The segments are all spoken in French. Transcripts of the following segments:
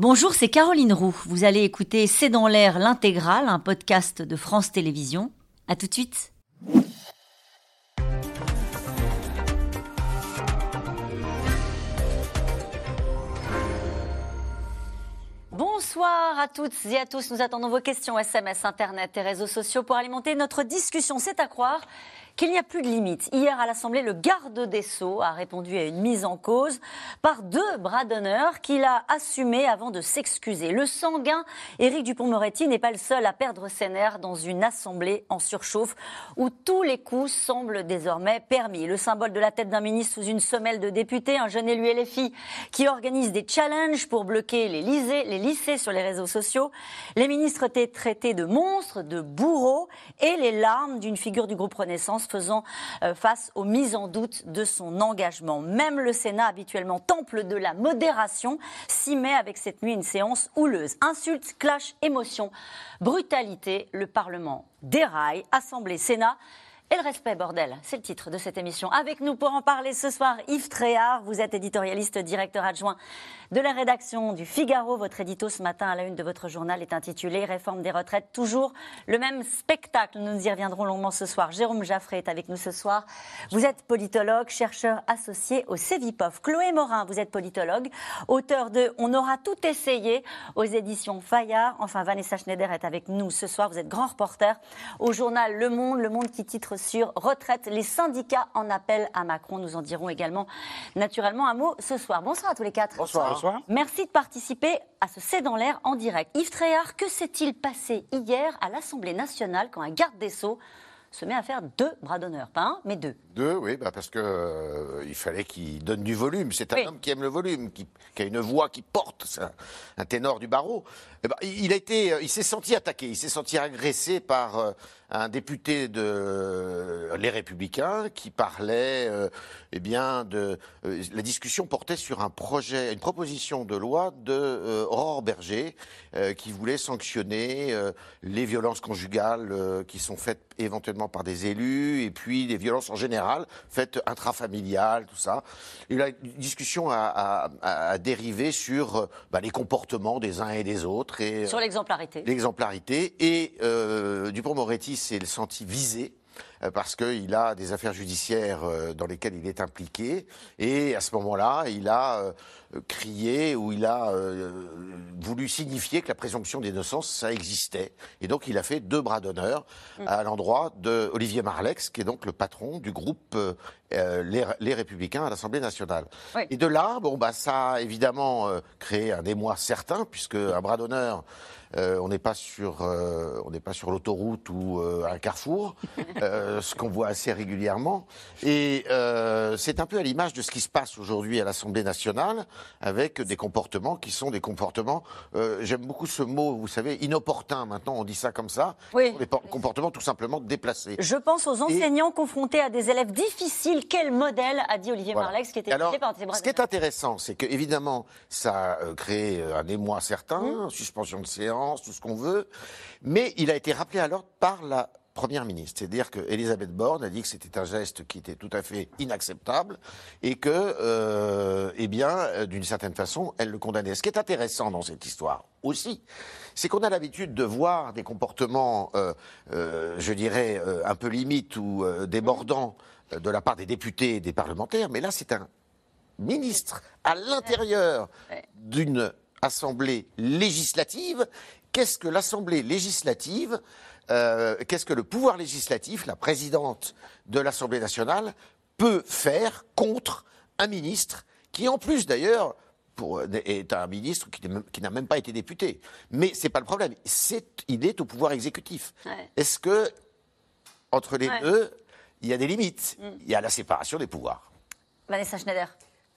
Bonjour, c'est Caroline Roux. Vous allez écouter C'est dans l'air l'intégrale, un podcast de France Télévisions. À tout de suite. Bonsoir à toutes et à tous. Nous attendons vos questions SMS, Internet et réseaux sociaux pour alimenter notre discussion. C'est à croire qu'il n'y a plus de limite. Hier à l'Assemblée, le garde des Sceaux a répondu à une mise en cause par deux bras d'honneur qu'il a assumés avant de s'excuser. Le sanguin Éric Dupont-Moretti n'est pas le seul à perdre ses nerfs dans une Assemblée en surchauffe où tous les coups semblent désormais permis. Le symbole de la tête d'un ministre sous une semelle de député, un jeune élu LFI qui organise des challenges pour bloquer les lycées, les lycées sur les réseaux sociaux. Les ministres étaient traités de monstres, de bourreaux et les larmes d'une figure du groupe Renaissance faisant euh, face aux mises en doute de son engagement. Même le Sénat, habituellement temple de la modération, s'y met avec cette nuit une séance houleuse. Insultes, clash, émotions, brutalité, le Parlement déraille, Assemblée, Sénat. Et le respect, bordel, c'est le titre de cette émission. Avec nous pour en parler ce soir, Yves Tréhard, vous êtes éditorialiste, directeur adjoint de la rédaction du Figaro. Votre édito ce matin à la une de votre journal est intitulé Réforme des retraites, toujours le même spectacle. Nous y reviendrons longuement ce soir. Jérôme Jaffré est avec nous ce soir. Vous êtes politologue, chercheur associé au CEVIPOF. Chloé Morin, vous êtes politologue, auteur de On aura tout essayé aux éditions Fayard. Enfin, Vanessa Schneider est avec nous ce soir. Vous êtes grand reporter au journal Le Monde, Le Monde qui titre sur retraite. Les syndicats en appellent à Macron. Nous en dirons également naturellement un mot ce soir. Bonsoir à tous les quatre. Bonsoir. Bonsoir. Merci de participer à ce C'est dans l'air en direct. Yves Tréhard, que s'est-il passé hier à l'Assemblée nationale quand un garde des Sceaux se met à faire deux bras d'honneur, pas un, mais deux. Deux, oui, bah parce que euh, il fallait qu'il donne du volume. C'est un Oui. homme qui aime le volume, qui, qui a une voix qui porte, c'est un, un ténor du barreau. Eh ben, il a été, euh, il s'est senti attaqué, il s'est senti agressé par euh, un député de euh, Les Républicains qui parlait, eh bien, de la discussion portait sur un projet, une proposition de loi de Aurore Berger qui voulait sanctionner les violences conjugales qui sont faites éventuellement par des élus et puis les violences en général faites intrafamiliales, tout ça. Et la discussion a, a- a- dérivé sur euh, bah, les comportements des uns et des autres et euh, Sur l'exemplarité. l'exemplarité. Et euh, Dupont-Moretti s'est senti visé euh, parce qu'il a des affaires judiciaires euh, dans lesquelles il est impliqué. Et à ce moment-là, il a euh, crié ou il a euh, voulu signifier que la présomption d'innocence, ça existait. Et donc, il a fait deux bras d'honneur à l'endroit de Olivier Marlex, qui est donc le patron du groupe euh, euh, les, Les Républicains à l'Assemblée nationale. Oui. Et de là, bon, bah, ça a évidemment euh, créé un émoi certain, puisque un bras d'honneur, euh, on n'est pas sur, euh, on n'est pas sur l'autoroute ou euh, un carrefour, euh, ce qu'on voit assez régulièrement. Et c'est un peu à l'image de ce qui se passe aujourd'hui à l'Assemblée nationale, avec des comportements qui sont des comportements. J'aime beaucoup ce mot, vous savez, inopportun. Maintenant, on dit ça comme ça. Oui. Des por- comportements tout simplement déplacés. Je pense aux enseignants confrontés à des élèves difficiles. Quel modèle a dit Olivier Voilà. Marlex qui était Alors, par ce qui est intéressant, c'est que évidemment, ça a créé euh, un émoi certain, Mmh. suspension de séance, tout ce qu'on veut, mais il a été rappelé à l'ordre par la Première ministre. C'est-à-dire qu'Elisabeth Borne a dit que c'était un geste qui était tout à fait inacceptable et que, euh, eh bien, euh, d'une certaine façon, elle le condamnait. Ce qui est intéressant dans cette histoire aussi, c'est qu'on a l'habitude de voir des comportements, euh, euh, je dirais, un peu limites ou débordants de la part des députés et des parlementaires, mais là, c'est un ministre à l'intérieur d'une assemblée législative. Qu'est-ce que l'assemblée législative, euh, qu'est-ce que le pouvoir législatif, la présidente de l'Assemblée nationale, peut faire contre un ministre qui, en plus d'ailleurs, pour- est un ministre qui n'est n'a même pas été député. Mais c'est pas le problème. C'est, il est au pouvoir exécutif. Ouais. Est-ce que entre les Ouais. deux, il y a des limites? Il y a la séparation des pouvoirs. Vanessa Schneider.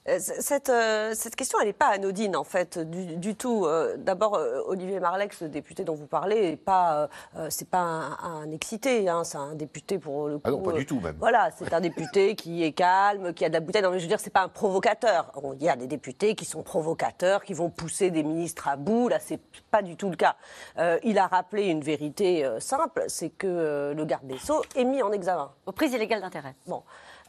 Euh, Cette, euh, cette question, elle n'est pas anodine, en fait, du, du tout. Euh, D'abord, euh, Olivier Marlex, le député dont vous parlez, n'est pas, c'est pas un, un excité, hein, c'est un député pour le coup. Ah non, pas du tout, même. Voilà, c'est un député qui est calme, qui a de la bouteille. Non, mais je veux dire, c'est pas un provocateur. On- Il y a des députés qui sont provocateurs, qui vont pousser des ministres à bout. Là, c'est pas du tout le cas. Euh, il a rappelé une vérité euh, simple, c'est que euh, le garde des Sceaux est mis en examen. Aux prises illégales d'intérêt. Bon.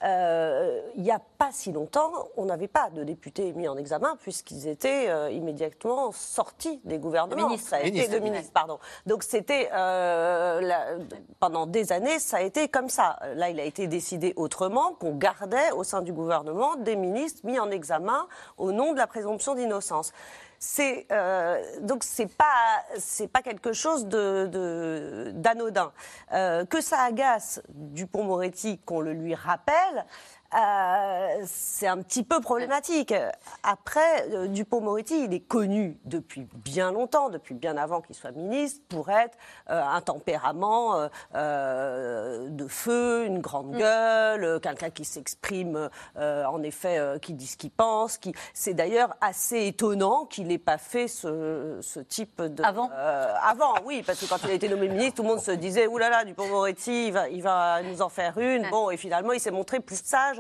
Euh, il n'y a pas si longtemps, on n'avait pas de députés mis en examen puisqu'ils étaient euh, immédiatement sortis des gouvernements. De ministres. Ça a été Ministres, de ministres, pardon. Donc c'était euh, la- pendant des années, ça a été comme ça. Là, il a été décidé autrement qu'on gardait au sein du gouvernement des ministres mis en examen au nom de la présomption d'innocence. C'est euh, donc c'est pas c'est pas quelque chose de d'anodin. Euh, que ça agace Dupont-Moretti qu'on le lui rappelle. Euh, c'est un petit peu problématique. Après, euh, Dupont-Moretti, il est connu depuis bien longtemps, depuis bien avant qu'il soit ministre, pour être euh, un tempérament de feu, une grande gueule, euh, quelqu'un qui s'exprime, euh, en effet, qui dit ce qu'il pense. Qui... C'est d'ailleurs assez étonnant qu'il n'ait pas fait ce, ce type de... Avant Euh, Avant, oui, parce que quand il a été nommé ministre, tout le monde se disait, oulala, Dupont-Moretti, il va, il va nous en faire une. Bon, et finalement, il s'est montré plus sage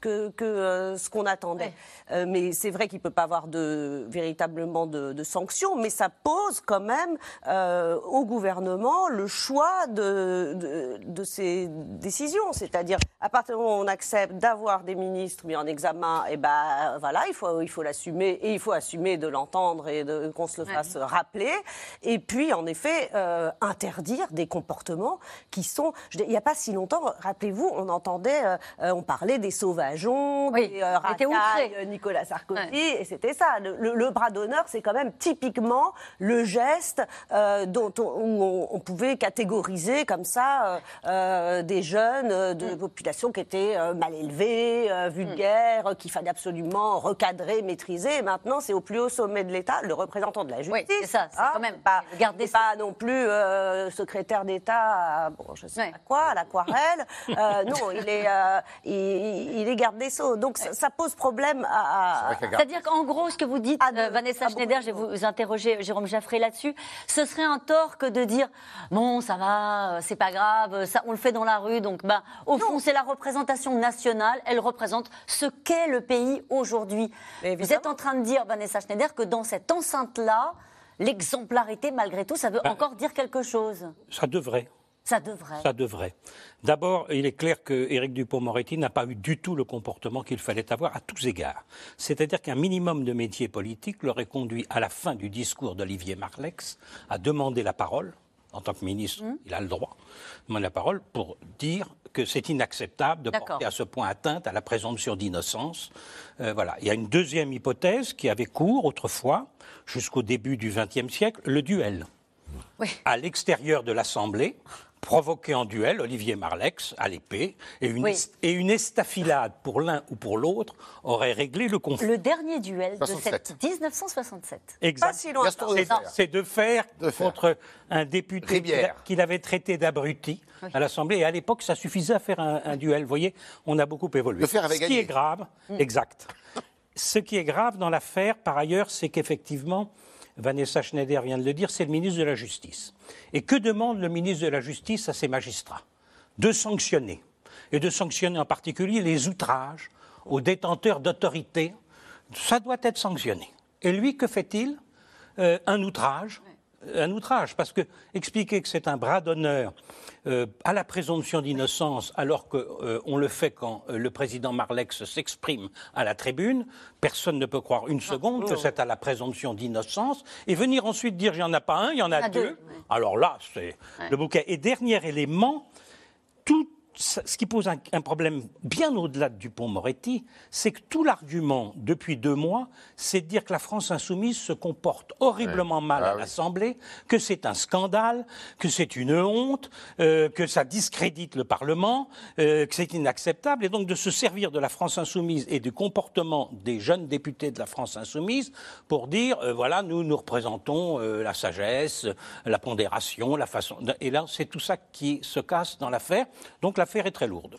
que, que euh, ce qu'on attendait. Ouais. Euh, mais c'est vrai qu'il ne peut pas avoir de, véritablement de, de sanctions, mais ça pose quand même euh, au gouvernement le choix de, de, de ses décisions. C'est-à-dire, à partir du moment où on accepte d'avoir des ministres mis en examen, et ben voilà, il faut, il faut l'assumer et il faut assumer de l'entendre et qu'on se le Ouais. fasse rappeler. Et puis, en effet, euh, interdire des comportements qui sont. je Il n'y a pas si longtemps, rappelez-vous, on entendait, euh, on parlait des Oui, des euh, euh, Nicolas Sarkozy, Ouais. et c'était ça. Le, le- le bras d'honneur, c'est quand même typiquement le geste euh, dont on, où on, on pouvait catégoriser comme ça euh, des jeunes euh, Mm. de population qui étaient mal élevés, vulgaires, euh, qu'il fallait absolument recadrer, maîtriser. Et maintenant, c'est au plus haut sommet de l'État, le représentant de la justice. Oui, c'est ça, c'est hein, quand même pas, pas non plus secrétaire d'État, à, bon, je sais Ouais. pas quoi, à l'aquarelle. Non, il est, il, il est garde des sceaux. Donc ça, ça pose problème à. C'est-à-dire qu'en gros, ce que vous dites, Ah, de- euh, Vanessa Schneider, je vais vous interroger Jérôme Jaffré là-dessus, ce serait un tort que de dire bon, ça va, euh, c'est pas grave, euh, ça, on le fait dans la rue, donc ben, au fond, c'est la représentation nationale, elle représente ce qu'est le pays aujourd'hui. Vous êtes en train de dire, Vanessa Schneider, que dans cette enceinte-là, l'exemplarité, malgré tout, ça veut Ben, encore dire quelque chose. Ça devrait. Ça devrait. Ça devrait. D'abord, il est clair que Éric Dupond-Moretti n'a pas eu du tout le comportement qu'il fallait avoir à tous égards. C'est-à-dire qu'un minimum de métier politique l'aurait conduit à la fin du discours d'Olivier Marlex à demander la parole. En tant que ministre, il a le droit de demander la parole pour dire que c'est inacceptable de porter à ce point atteinte à la présomption d'innocence. Euh, voilà. Il y a une deuxième hypothèse qui avait cours autrefois, jusqu'au début du XXe siècle, le duel Oui. à l'extérieur de l'Assemblée, provoqué en duel Olivier Marlex à l'épée, et une, Oui. est- et une estafilade pour l'un ou pour l'autre aurait réglé le conflit. Le dernier duel de 67. cette 1967. Exact. Si. C'est- de faire De contre un député qu'il avait traité d'abruti à l'Assemblée. Et à l'époque, ça suffisait à faire un, un duel. Vous voyez, on a beaucoup évolué. Defferre avait Ce qui gagné. est grave, exact. Ce qui est grave dans l'affaire, par ailleurs, c'est qu'effectivement, Vanessa Schneider vient de le dire, c'est le ministre de la Justice. Et que demande le ministre de la Justice à ses magistrats? De sanctionner. Et de sanctionner en particulier les outrages aux détenteurs d'autorité. Ça doit être sanctionné. Et lui, que fait-il? Euh, Un outrage. Un outrage, parce que expliquer que c'est un bras d'honneur euh, à la présomption d'innocence, alors qu'on le fait quand euh, le président Marlex s'exprime à la tribune, personne ne peut croire une seconde que c'est à la présomption d'innocence, et venir ensuite dire il n'y en a pas un, il y en a, a deux. Alors là, c'est le bouquet. Et dernier élément, tout ce qui pose un, un problème bien au-delà de Dupont-Moretti, c'est que tout l'argument depuis deux mois, c'est de dire que la France insoumise se comporte horriblement mal Ah à oui. l'Assemblée, que c'est un scandale, que c'est une honte, euh, que ça discrédite le Parlement, euh, que c'est inacceptable, et donc de se servir de la France insoumise et du comportement des jeunes députés de la France insoumise pour dire, euh, voilà, nous, nous représentons la sagesse, la pondération, la façon... Et là, c'est tout ça qui se casse dans l'affaire. Donc l'affaire est très lourde.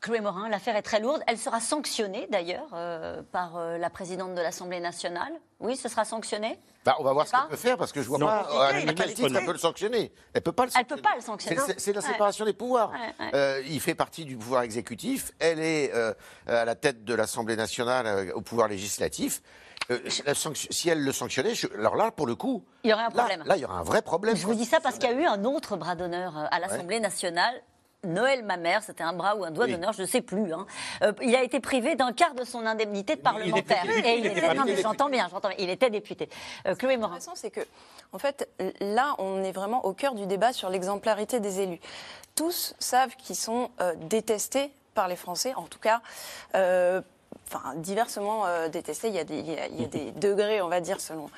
Chloé Morin, l'affaire est très lourde. Elle sera sanctionnée d'ailleurs euh, par euh, la présidente de l'Assemblée nationale. Oui, ce sera sanctionné? Bah, on va voir ce qu'elle peut faire parce que je vois Non. pas. À décidé. elle peut le sanctionner. Elle peut pas le Elle sanctionner. peut pas le sanctionner. C'est- la Ouais. séparation des pouvoirs. Ouais, ouais. Euh, il fait partie du pouvoir exécutif. Elle est euh, à la tête de l'Assemblée nationale euh, au pouvoir législatif. Euh, la sanction- si elle le sanctionnait, je- alors là, pour le coup, Il y aurait un là- problème. Là, il y aura un vrai problème. Je vous dis ça parce qu'il y a eu un autre bras d'honneur euh, à l'Assemblée nationale. Noël Mamère, c'était un bras ou un doigt d'honneur, je ne sais plus. hein. Euh, il a été privé d'un quart de son indemnité de parlementaire. Et il il était était, non, mais député. j'entends bien, j'entends bien. Il était député. Euh, Chloé Morin. intéressant, c'est que, en fait, là, on est vraiment au cœur du débat sur l'exemplarité des élus. Tous savent qu'ils sont euh, détestés par les Français, en tout cas. Euh, Enfin, diversement euh, détestés. Il y, a des, il, y a, il y a des degrés, on va dire, selon,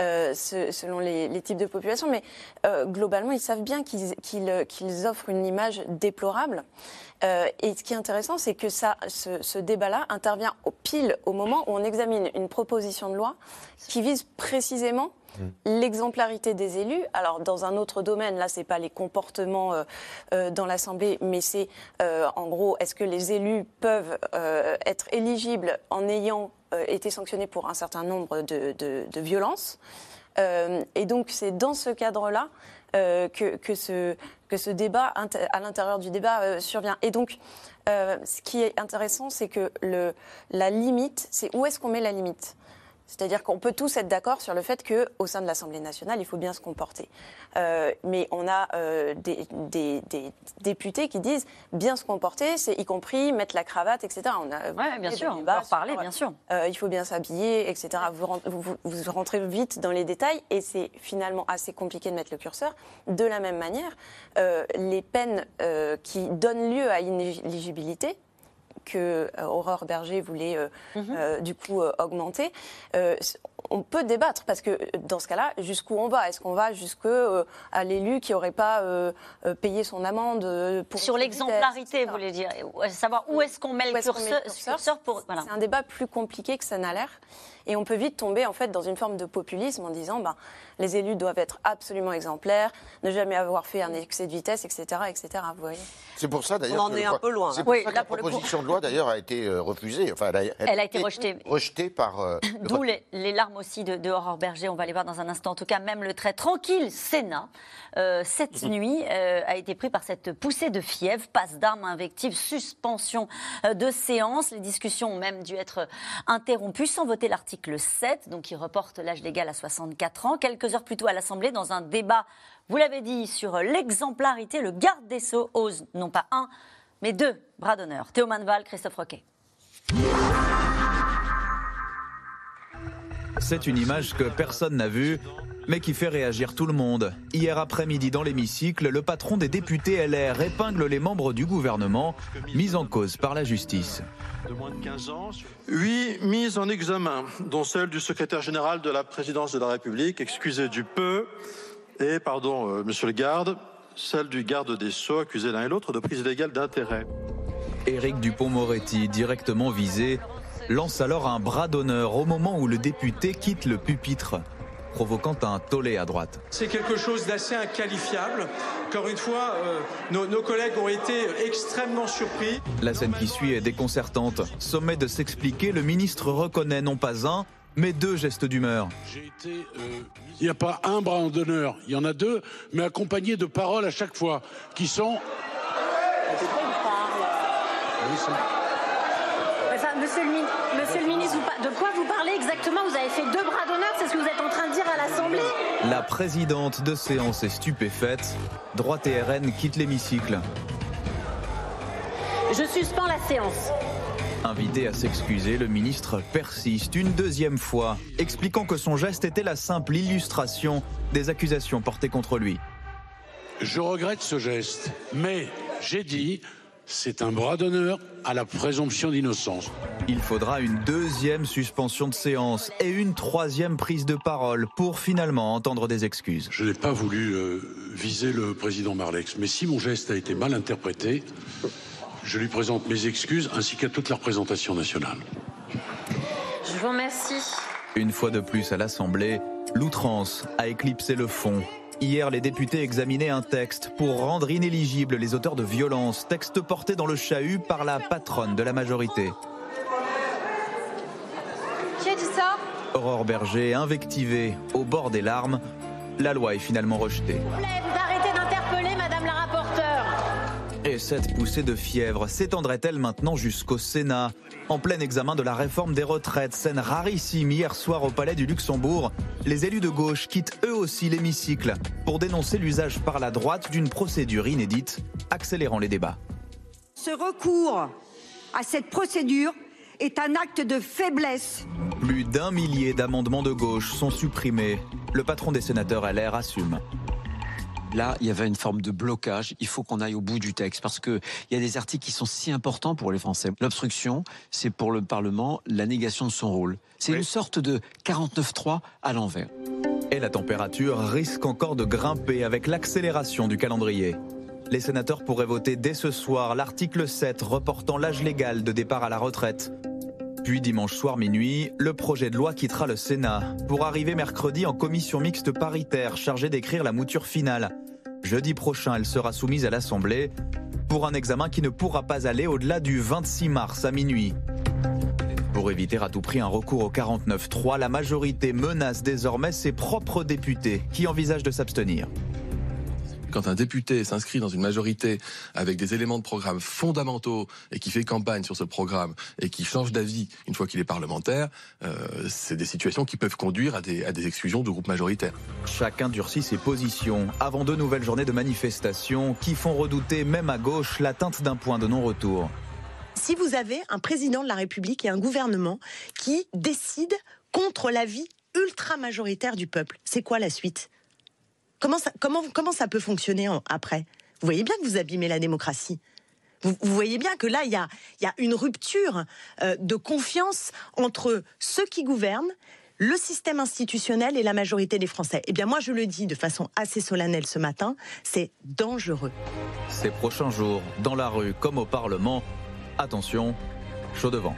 euh, ce- selon les, les types de population. Mais euh, globalement, ils savent bien qu'ils qu'ils offrent une image déplorable. Euh, et ce qui est intéressant, c'est que ça, ce, ce débat-là intervient au pile au moment où on examine une proposition de loi qui vise précisément l'exemplarité des élus. Alors dans un autre domaine, là c'est pas les comportements euh, euh, dans l'Assemblée, mais c'est euh, en gros est-ce que les élus peuvent être éligibles en ayant été sanctionnés pour un certain nombre de, violences? Et donc c'est dans ce cadre-là que, ce, que ce débat à l'intérieur du débat survient. Et donc ce qui est intéressant, c'est que la limite, c'est où est-ce qu'on met la limite? C'est-à-dire qu'on peut tous être d'accord sur le fait qu'au sein de l'Assemblée nationale, il faut bien se comporter. Euh, mais on a euh, des, des- des députés qui disent bien se comporter, c'est y compris mettre la cravate, etc. On a bien sûr, on va en bien sûr. euh, il faut bien s'habiller, etc. Vous, vous- vous- rentrez vite dans les détails et c'est finalement assez compliqué de mettre le curseur. De la même manière, euh, les peines qui donnent lieu à inéligibilité, que euh, Aurore Berger voulait euh, euh, du coup augmenter. On peut débattre parce que dans ce cas-là, jusqu'où on va? Est-ce qu'on va jusque euh, à l'élu qui n'aurait pas euh, payé son amende pour Sur l'exemplarité, vous voulez dire Savoir où est-ce qu'on met le met curseur, le curseur? curseur pour. Voilà. C'est un débat plus compliqué que ça n'a l'air. Et on peut vite tomber en fait dans une forme de populisme en disant ben, les élus doivent être absolument exemplaires, ne jamais avoir fait un excès de vitesse, etc. etc. Vous voyez C'est pour ça d'ailleurs. On en que- est un peu loin, C'est là. pour Oui, ça que là, la coup. proposition de loi d'ailleurs a été euh, refusée. Enfin, elle a, Elle a été rejetée. Rejetée par. euh, D'où les, les larmes aussi de, de Aurore Berger, on va les voir dans un instant. En tout cas, même le très tranquille Sénat, euh, cette nuit, euh, a été pris par cette poussée de fièvre, passe d'armes, invectives, suspension de séance. Les discussions ont même dû être interrompues sans voter l'article 7, donc qui reporte l'âge légal à 64 ans. Quelques heures plus tôt à l'Assemblée, dans un débat, vous l'avez dit, sur l'exemplarité, le garde des Sceaux ose non pas un, mais deux bras d'honneur. Théo Manval, Christophe Roquet. C'est une image que personne n'a vue, mais qui fait réagir tout le monde. Hier après-midi dans l'hémicycle, le patron des députés LR épingle les membres du gouvernement, mis en cause par la justice. de moins de 15 ans. Huit mises en examen, dont celle du secrétaire général de la présidence de la République, excusé du peu, et, pardon, euh, monsieur le garde, celle du garde des Sceaux, accusé l'un et l'autre de prise illégale d'intérêt. Éric Dupont-Moretti, directement visé, lance alors un bras d'honneur au moment où le député quitte le pupitre, provoquant un tollé à droite. C'est quelque chose d'assez inqualifiable. Encore une fois, euh, nos, nos collègues ont été extrêmement surpris. La scène qui suit est déconcertante. Sommet de s'expliquer, le ministre reconnaît non pas un, mais deux gestes d'humeur. J'ai été. euh, Il n'y a pas un bras d'honneur, il y en a deux, mais accompagnés de paroles à chaque fois, qui sont. Enfin, monsieur, le, monsieur le ministre, de quoi vous parlez exactement? Vous avez fait deux bras d'honneur, c'est ce que vous êtes l'Assemblée La présidente de séance est stupéfaite. Droite et RN quittent l'hémicycle. Je suspends la séance. Invité à s'excuser, le ministre persiste une deuxième fois, expliquant que son geste était la simple illustration des accusations portées contre lui. Je regrette ce geste, mais j'ai dit, c'est un bras d'honneur à la présomption d'innocence. Il faudra une deuxième suspension de séance et une troisième prise de parole pour finalement entendre des excuses. Je n'ai pas voulu euh, viser le président Marlex, mais si mon geste a été mal interprété, je lui présente mes excuses ainsi qu'à toute la représentation nationale. Je vous remercie. Une fois de plus à l'Assemblée, l'outrance a éclipsé le fond. Hier, les députés examinaient un texte pour rendre inéligibles les auteurs de violences, texte porté dans le chahut par la patronne de la majorité. Qui a dit ça? Aurore Berger, invectivée, au bord des larmes, la loi est finalement rejetée. Vous arrêtez d'interpeller Madame la rapporteure. Et cette poussée de fièvre s'étendrait-elle maintenant jusqu'au Sénat En plein examen de la réforme des retraites, scène rarissime hier soir au Palais du Luxembourg, les élus de gauche quittent eux aussi l'hémicycle pour dénoncer l'usage par la droite d'une procédure inédite, accélérant les débats. Ce recours à cette procédure est un acte de faiblesse. Plus d'un millier d'amendements de gauche sont supprimés. Le patron des sénateurs LR assume. Là, il y avait une forme de blocage. Il faut qu'on aille au bout du texte parce qu'il y a des articles qui sont si importants pour les Français. L'obstruction, c'est pour le Parlement la négation de son rôle. C'est une sorte de 49-3 à l'envers. Et la température risque encore de grimper avec l'accélération du calendrier. Les sénateurs pourraient voter dès ce soir l'article 7 reportant l'âge légal de départ à la retraite. Puis dimanche soir minuit, le projet de loi quittera le Sénat pour arriver mercredi en commission mixte paritaire chargée d'écrire la mouture finale. Jeudi prochain, elle sera soumise à l'Assemblée pour un examen qui ne pourra pas aller au-delà du 26 mars à minuit. Pour éviter à tout prix un recours au 49-3, la majorité menace désormais ses propres députés qui envisagent de s'abstenir. Quand un député s'inscrit dans une majorité avec des éléments de programme fondamentaux et qui fait campagne sur ce programme et qui change d'avis une fois qu'il est parlementaire, euh, c'est des situations qui peuvent conduire à des, à des exclusions de groupes majoritaires. Chacun durcit ses positions avant deux nouvelles journées de manifestations qui font redouter même à gauche l'atteinte d'un point de non-retour. Si vous avez un président de la République et un gouvernement qui décident contre l'avis ultra majoritaire du peuple, c'est quoi la suite? Comment ça, comment, ça peut fonctionner après? Vous voyez bien que vous abîmez la démocratie. Vous, voyez bien que là, il y a, il y a une rupture euh, de confiance entre ceux qui gouvernent, le système institutionnel et la majorité des Français. Eh bien, moi, je le dis de façon assez solennelle ce matin, c'est dangereux. Ces prochains jours, dans la rue comme au Parlement, attention, chaud devant.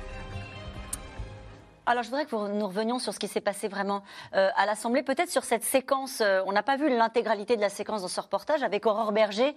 Alors, je voudrais que nous revenions sur ce qui s'est passé vraiment euh, à l'Assemblée, peut-être sur cette séquence. euh, on n'a pas vu l'intégralité de la séquence dans ce reportage avec Aurore Berger.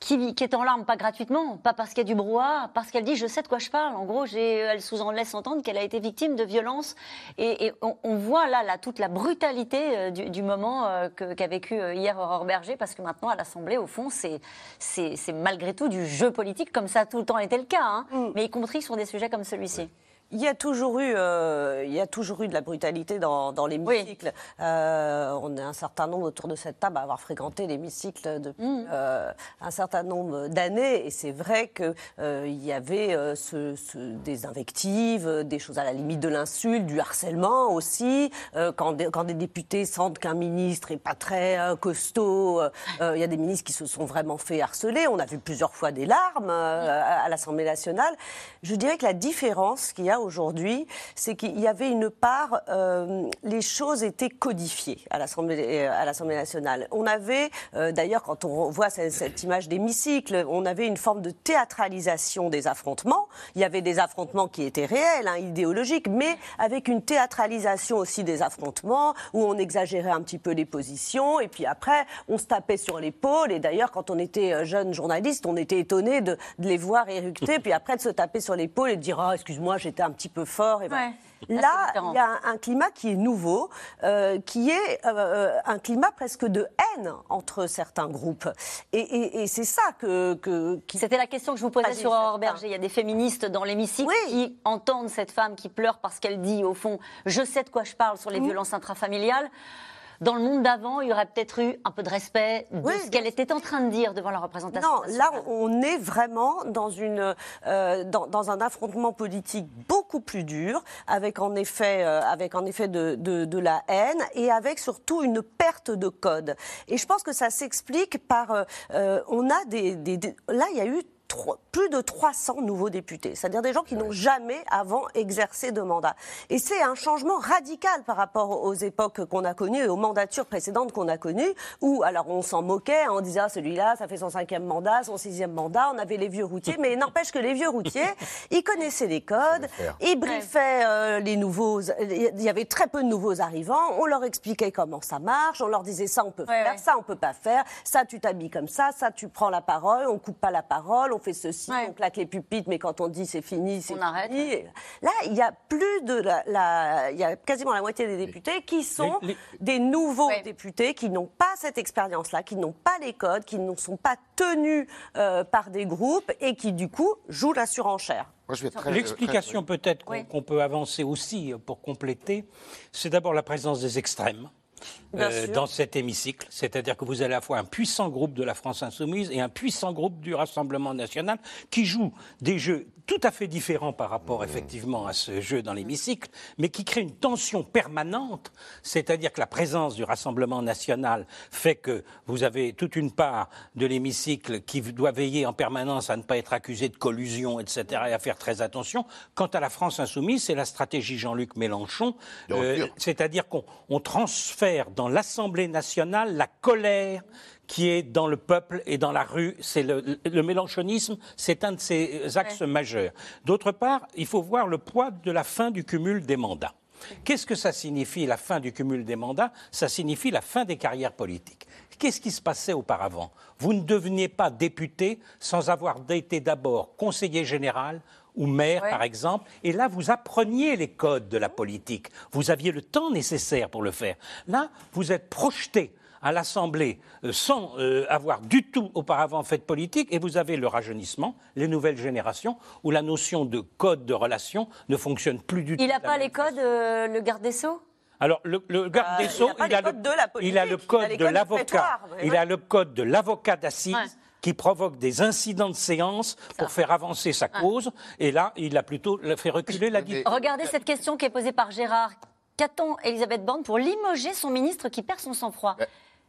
Qui, qui est en larmes, pas gratuitement, pas parce qu'il y a du brouhaha, parce qu'elle dit je sais de quoi je parle. En gros, elle sous-en laisse entendre qu'elle a été victime de violences. Et, et on, on voit là, là toute la brutalité euh, du, du moment euh, qu'a vécu hier Aurore Berger, parce que maintenant à l'Assemblée, au fond, c'est malgré tout du jeu politique, comme ça a tout le temps été le cas, hein, mais y compris sur des sujets comme celui-ci. Il y a toujours eu, euh, il y a toujours eu de la brutalité dans, dans l'hémicycle. Euh, on est un certain nombre autour de cette table à avoir fréquenté l'hémicycle depuis euh, un certain nombre d'années, et c'est vrai que euh, il y avait ce- ce- des invectives, des choses à la limite de l'insulte, du harcèlement aussi. Quand, des, quand des députés sentent qu'un ministre est pas très costaud, il y a des ministres qui se sont vraiment fait harceler. On a vu plusieurs fois des larmes à, à l'Assemblée nationale. Je dirais que la différence qu'il y a aujourd'hui, c'est qu'il y avait une part, euh, les choses étaient codifiées à l'Assemblée euh, nationale. On avait, euh, d'ailleurs, quand on voit cette, cette image d'hémicycle, on avait une forme de théâtralisation des affrontements. Il y avait des affrontements qui étaient réels, hein, idéologiques, mais avec une théâtralisation aussi des affrontements où on exagérait un petit peu les positions et puis après on se tapait sur l'épaule. Et d'ailleurs, quand on était jeune journaliste, on était étonné de, de les voir éructer, puis après de se taper sur l'épaule et de dire ah excuse-moi j'étais un petit peu fort. Et voilà. Ouais. Là, il y a un, un climat qui est nouveau, euh, qui est euh, un climat presque de haine entre certains groupes. Et, et- et c'est ça que. que qui- C'était la question que je vous posais Pas sur Aurore. Berger. Il y a des féministes dans l'hémicycle Oui. qui entendent cette femme qui pleure parce qu'elle dit, au fond, je sais de quoi je parle sur les violences intrafamiliales. Dans le monde d'avant, il y aurait peut-être eu un peu de respect de Oui, ce qu'elle était en train de dire devant la représentation. Non, là, on est vraiment dans, une, euh, dans, dans un affrontement politique beaucoup plus dur, avec en effet, euh, avec en effet de, de- de la haine et avec surtout une perte de code. Et je pense que ça s'explique par. euh, euh, on a des, des- des- Là, il y a eu. Plus de 300 nouveaux députés, c'est-à-dire des gens qui n'ont jamais avant exercé de mandat. Et c'est un changement radical par rapport aux époques qu'on a connues et aux mandatures précédentes qu'on a connues, où alors on s'en moquait, on disait ah, celui-là, ça fait son cinquième mandat, son sixième mandat, on avait les vieux routiers, mais n'empêche que les vieux routiers, ils connaissaient les codes, ils briefaient euh, les nouveaux, il y avait très peu de nouveaux arrivants, on leur expliquait comment ça marche, on leur disait ça on peut faire, ça on peut pas faire, ça tu t'habilles comme ça, ça tu prends la parole, on coupe pas la parole, on fait ceci, on claque les pupitres, mais quand on dit c'est fini, c'est On arrête. fini. Et Là, il y a plus de la, la- il y a quasiment la moitié des députés qui sont Les- les- des nouveaux députés qui n'ont pas cette expérience-là, qui n'ont pas les codes, qui ne sont pas tenus euh, par des groupes et qui du coup jouent la surenchère. L'explication peut-être qu'on Oui. qu'on peut avancer aussi euh, pour compléter, c'est d'abord la présence des extrêmes. Euh, dans cet hémicycle, c'est-à-dire que vous avez à la fois un puissant groupe de la France insoumise et un puissant groupe du Rassemblement national qui jouent des jeux tout à fait différents par rapport effectivement à ce jeu dans l'hémicycle, mais qui créent une tension permanente, c'est-à-dire que la présence du Rassemblement national fait que vous avez toute une part de l'hémicycle qui doit veiller en permanence à ne pas être accusé de collusion, etc., et à faire très attention. Quant à la France insoumise, c'est la stratégie Jean-Luc Mélenchon, euh, c'est-à-dire qu'on on dans l'Assemblée nationale la colère qui est dans le peuple et dans la rue. C'est le, le mélanchonisme, c'est un de ses axes majeurs. D'autre part, il faut voir le poids de la fin du cumul des mandats. Qu'est-ce que ça signifie la fin du cumul des mandats? Ça signifie la fin des carrières politiques. Qu'est-ce qui se passait auparavant? Vous ne deveniez pas député sans avoir été d'abord conseiller général ou maire, Ouais. par exemple, et là, vous appreniez les codes de la politique. Vous aviez le temps nécessaire pour le faire. Là, vous êtes projeté à l'Assemblée euh, sans euh, avoir du tout auparavant fait de politique, et vous avez le rajeunissement, les nouvelles générations, où la notion de code de relation ne fonctionne plus du tout. Il n'a pas les codes, euh, le garde des Sceaux? Alors, le, le garde Euh, des Sceaux, il a il, le, de la politique, il a le il a code de l'avocat. Il a le code de l'avocat d'assises Ouais. Qui provoque des incidents de séance pour faire avancer sa cause. Et là, il a plutôt fait reculer la Mais- Regardez cette question qui est posée par Gérard. Qu'attend Elisabeth Borne pour limoger son ministre qui perd son sang-froid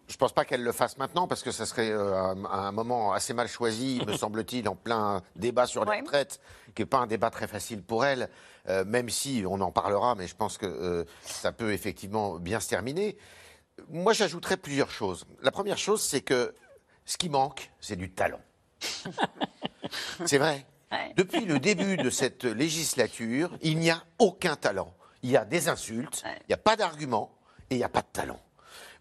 Je ne pense pas qu'elle le fasse maintenant parce que ça serait euh, un, un moment assez mal choisi, me semble-t-il, en plein débat sur les Ouais. retraites, qui n'est pas un débat très facile pour elle, euh, même si on en parlera, mais je pense que euh, ça peut effectivement bien se terminer. Moi, j'ajouterais plusieurs choses. La première chose, c'est que ce qui manque, c'est du talent. c'est vrai. Ouais. Depuis le début de cette législature, il n'y a aucun talent. Il y a des insultes, Ouais. il n'y a pas d'arguments et il n'y a pas de talent.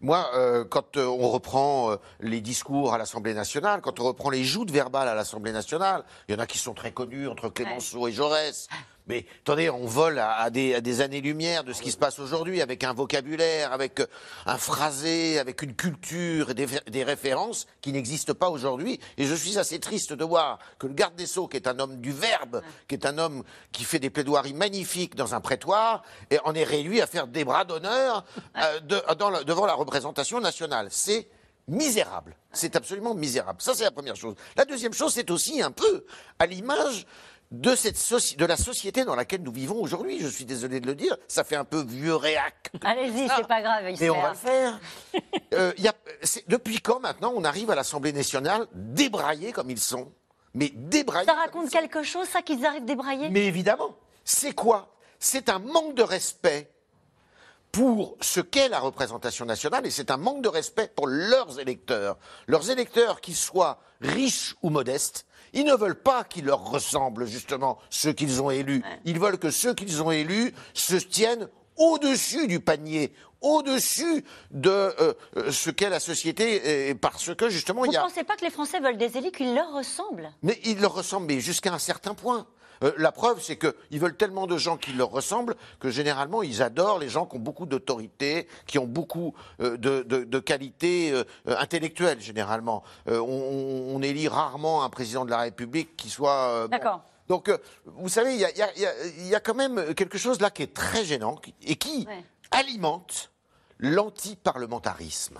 Moi, euh, quand euh, on reprend euh, les discours à l'Assemblée nationale, quand on reprend les joutes verbales à l'Assemblée nationale, il y en a qui sont très connus entre Clémenceau et Jaurès. Mais attendez, on vole à, des, années-lumière de ce qui se passe aujourd'hui, avec un vocabulaire, avec euh, un phrasé, avec une culture et des, références qui n'existent pas aujourd'hui. Et je suis assez triste de voir que le garde des Sceaux, qui est un homme du verbe, qui est un homme qui fait des plaidoiries magnifiques dans un prétoire, et en est réduit à faire des bras d'honneur euh, devant la représentation nationale. C'est misérable. C'est absolument misérable. Ça, c'est la première chose. La deuxième chose, c'est aussi un peu à l'image de, cette soci- de la société dans laquelle nous vivons aujourd'hui. Je suis désolé de le dire, ça fait un peu vieux réac. Allez-y, c'est pas grave. Mais on va le faire. Euh, y a- depuis quand maintenant on arrive à l'Assemblée nationale débraillés comme ils sont? Mais débraillés. Ça raconte quelque chose, ça, qu'ils arrivent débraillés? Mais évidemment, c'est quoi? C'est un manque de respect pour ce qu'est la représentation nationale et c'est un manque de respect pour leurs électeurs. Leurs électeurs, qu'ils soient riches ou modestes, ils ne veulent pas qu'ils leur ressemblent justement ceux qu'ils ont élus. Ils veulent que ceux qu'ils ont élus se tiennent au-dessus du panier, au-dessus de euh, euh, ce qu'est la société, et parce que justement Vous il ne y a... pensez pas que les Français veulent des élus qui leur ressemblent? Mais ils leur ressemblent, mais jusqu'à un certain point. Euh, la preuve, c'est qu'ils veulent tellement de gens qui leur ressemblent que généralement, ils adorent les gens qui ont beaucoup d'autorité, qui ont beaucoup euh, de, de, de qualités euh, intellectuelles, généralement. On, on élit rarement un président de la République qui soit... bon. D'accord. Donc, vous savez, il y y a- y y quand même quelque chose là qui est très gênant et qui Ouais. alimente l'antiparlementarisme.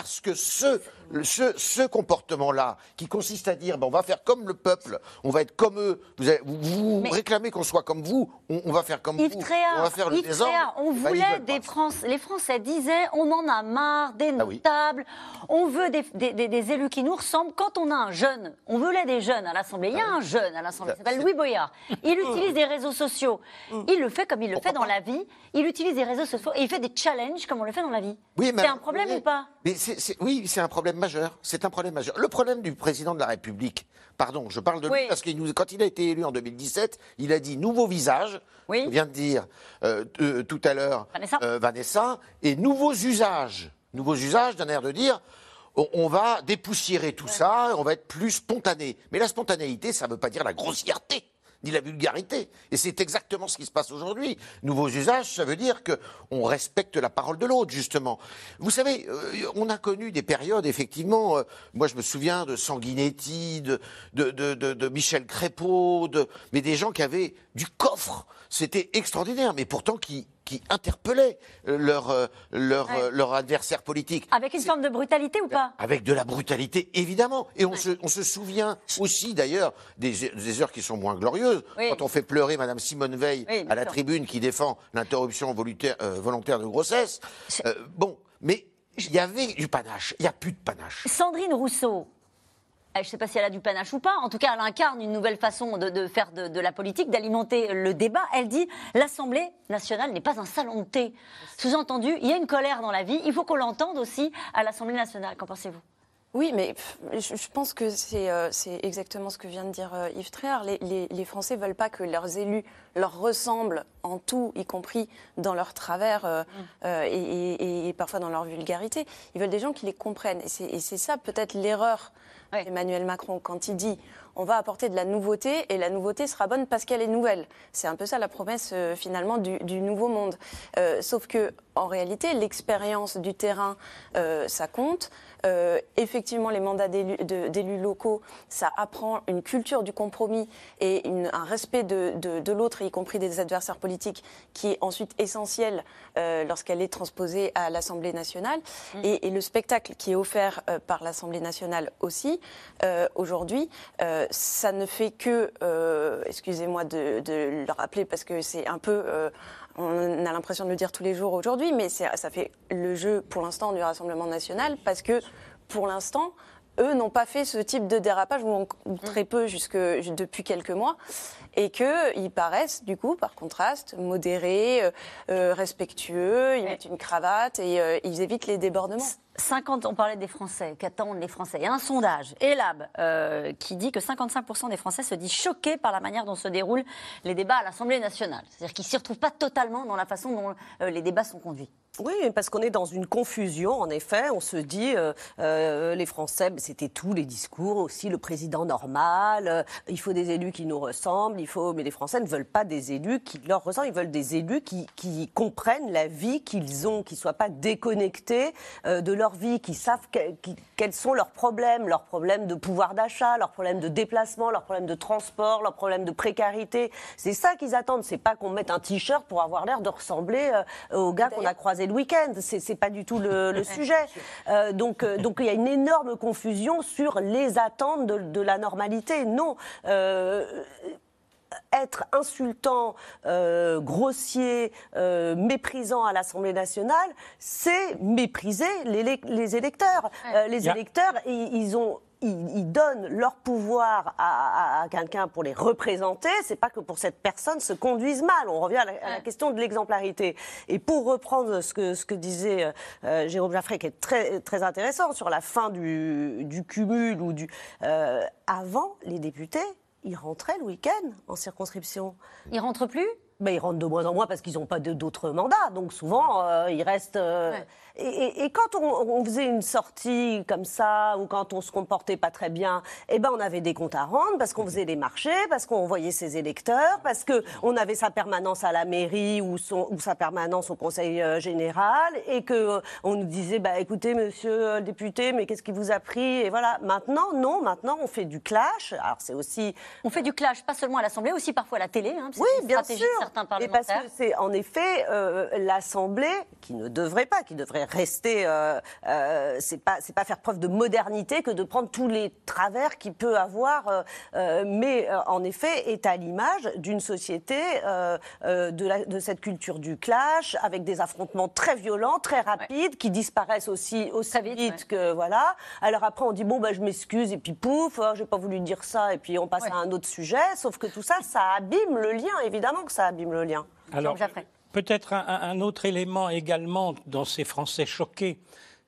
Parce que ce, ce, ce comportement-là, qui consiste à dire, ben, on va faire comme le peuple, on va être comme eux, vous, avez- vous, vous Mais- réclamez qu'on soit comme vous, on, on va faire comme Yves vous, on va faire le Yves désordre. On Ben, voulait des. Français. Les Français disaient on en a marre des Ah oui. notables, on veut des, des- des- des élus qui nous ressemblent. Quand on a un jeune, on voulait des jeunes à l'Assemblée. Il y a un jeune à l'Assemblée, il s'appelle Louis Boyard. Il utilise des réseaux sociaux. Il le fait comme il le fait dans la vie. Il utilise des réseaux sociaux et il fait des challenges comme on le fait dans la vie. Oui, C'est un problème oui, ou pas? C'est- Oui, c'est un problème majeur. C'est un problème majeur. Le problème du président de la République, pardon, je parle de lui parce que nous, quand il a été élu en 2017, il a dit nouveau visage. Oui. On vient de dire euh, euh, tout à l'heure Vanessa. euh, Vanessa, et nouveaux usages. Nouveaux usages d'un air de dire. on, on va dépoussiérer tout ça, on va être plus spontané. Mais la spontanéité, ça ne veut pas dire la grossièreté ni la vulgarité. Et c'est exactement ce qui se passe aujourd'hui. Nouveaux usages, ça veut dire que on respecte la parole de l'autre, justement. Vous savez, euh, on a connu des périodes, effectivement. euh, moi, je me souviens de Sanguinetti, de, de, de, Michel Crépeau, mais des gens qui avaient du coffre. C'était extraordinaire, mais pourtant qui, qui interpellaient euh, leur, euh, leur, Ouais. euh, leur adversaire politique. Avec une forme de brutalité ou pas? Avec de la brutalité, évidemment. Et on, se, on se souvient aussi, d'ailleurs, des, des heures qui sont moins glorieuses. Oui. Quand on fait pleurer Madame Simone Veil Oui, à la tribune qui défend l'interruption volontaire, euh, volontaire de grossesse. Euh, bon, mais il y avait du panache. Il n'y a plus de panache. Sandrine Rousseau, je ne sais pas si elle a du panache ou pas, en tout cas elle incarne une nouvelle façon de, de faire de, de la politique, d'alimenter le débat. Elle dit l'Assemblée nationale n'est pas un salon de thé. Sous-entendu, il y a une colère dans la vie, il faut qu'on l'entende aussi à l'Assemblée nationale. Qu'en pensez-vous? Oui, mais je, pense que c'est euh, c'est exactement ce que vient de dire euh, Yves Tréhard. Les, les, les Français veulent pas que leurs élus leur ressemblent en tout, y compris dans leur travers euh, euh, et, et- et parfois dans leur vulgarité. Ils veulent des gens qui les comprennent. Et c'est ça peut-être l'erreur d'Emmanuel Macron quand il dit on va apporter de la nouveauté et la nouveauté sera bonne parce qu'elle est nouvelle. C'est un peu ça la promesse euh, finalement du, du nouveau monde. Euh, sauf que en réalité, l'expérience du terrain, euh, ça compte. Effectivement, les mandats d'élus locaux, ça apprend une culture du compromis et une- un respect de, de- de l'autre, y compris des adversaires politiques, qui est ensuite essentiel euh, lorsqu'elle est transposée à l'Assemblée nationale. Et, et le spectacle qui est offert par l'Assemblée nationale aussi, euh, aujourd'hui, euh, ça ne fait que, euh, excusez-moi de, de le rappeler parce que c'est un peu... on a l'impression de le dire tous les jours aujourd'hui, mais ça fait le jeu pour l'instant du Rassemblement national parce que pour l'instant, eux n'ont pas fait ce type de dérapage ou, ou très peu jusque depuis quelques mois et qu'ils paraissent du coup par contraste modérés, euh, respectueux, ils mettent une cravate et euh, ils évitent les débordements. 50, on parlait des Français, qu'attendent les Français. Il y a un sondage, ELAB, euh, qui dit que 55% des Français se disent choqués par la manière dont se déroulent les débats à l'Assemblée nationale. C'est-à-dire qu'ils ne s'y retrouvent pas totalement dans la façon dont euh, les débats sont conduits. Oui, parce qu'on est dans une confusion, en effet. On se dit, euh, les Français, ben, c'était tous les discours, aussi le président normal, il faut des élus qui nous ressemblent, il faut... mais les Français ne veulent pas des élus qui leur ressemblent, ils veulent des élus qui, qui comprennent la vie qu'ils ont, qui ne soient pas déconnectés de leur vie, qui savent que- qui- quels sont leurs problèmes, leurs problèmes de pouvoir d'achat, leurs problèmes de déplacement, leurs problèmes de transport, leurs problèmes de précarité. C'est ça qu'ils attendent, c'est pas qu'on mette un t-shirt pour avoir l'air de ressembler euh, au gars qu'on a croisé le week-end. C'est c'est pas du tout le, le sujet. Euh, donc, euh, donc il y a une énorme confusion sur les attentes de, de la normalité. Non. Euh, être insultant, euh, grossier, euh, méprisant à l'Assemblée nationale, c'est mépriser les, lé- les électeurs. Euh, les Yeah. électeurs, ils, ils ont ils, ils donnent leur pouvoir à, à- à quelqu'un pour les représenter, c'est pas que pour cette personne se conduise mal. On revient à la, à la question de l'exemplarité. Et pour reprendre ce que, ce que disait euh, Jérôme Jaffray, qui est très, très intéressant sur la fin du, du cumul ou du. euh, avant, les députés, ils rentraient le week-end en circonscription. Ils rentrent plus? Ben, Ils rentrent de moins en moins parce qu'ils n'ont pas d'autres mandats. Donc souvent, euh, ils restent. euh, et, et- et quand on, on faisait une sortie comme ça, ou quand on se comportait pas très bien, eh ben, on avait des comptes à rendre parce qu'on faisait des marchés, parce qu'on voyait ses électeurs, parce qu'on avait sa permanence à la mairie ou, son, ou sa permanence au conseil euh, général, et que euh, on nous disait bah, écoutez, monsieur le député, mais qu'est-ce qui vous a pris? Et voilà. Maintenant, non, maintenant, on fait du clash. Alors, c'est aussi. On fait du clash, pas seulement à l'Assemblée, aussi parfois à la télé. Hein, que Oui, bien sûr. de certains Et parce parlementaires. que c'est en effet euh, l'Assemblée qui ne devrait pas, qui devrait rester. Euh, euh, c'est pas, c'est pas faire preuve de modernité que de prendre tous les travers qu'il peut avoir, euh, mais euh, en effet est à l'image d'une société euh, euh, de, la- de cette culture du clash, avec des affrontements très violents, très rapides, qui disparaissent aussi aussi vite, que voilà. Alors après on dit bon bah je m'excuse et puis pouf, oh, j'ai pas voulu dire ça et puis on passe à un autre sujet. Sauf que tout ça, ça abîme le lien, évidemment que ça abîme le lien. Alors, peut-être un, autre élément également dans ces Français choqués,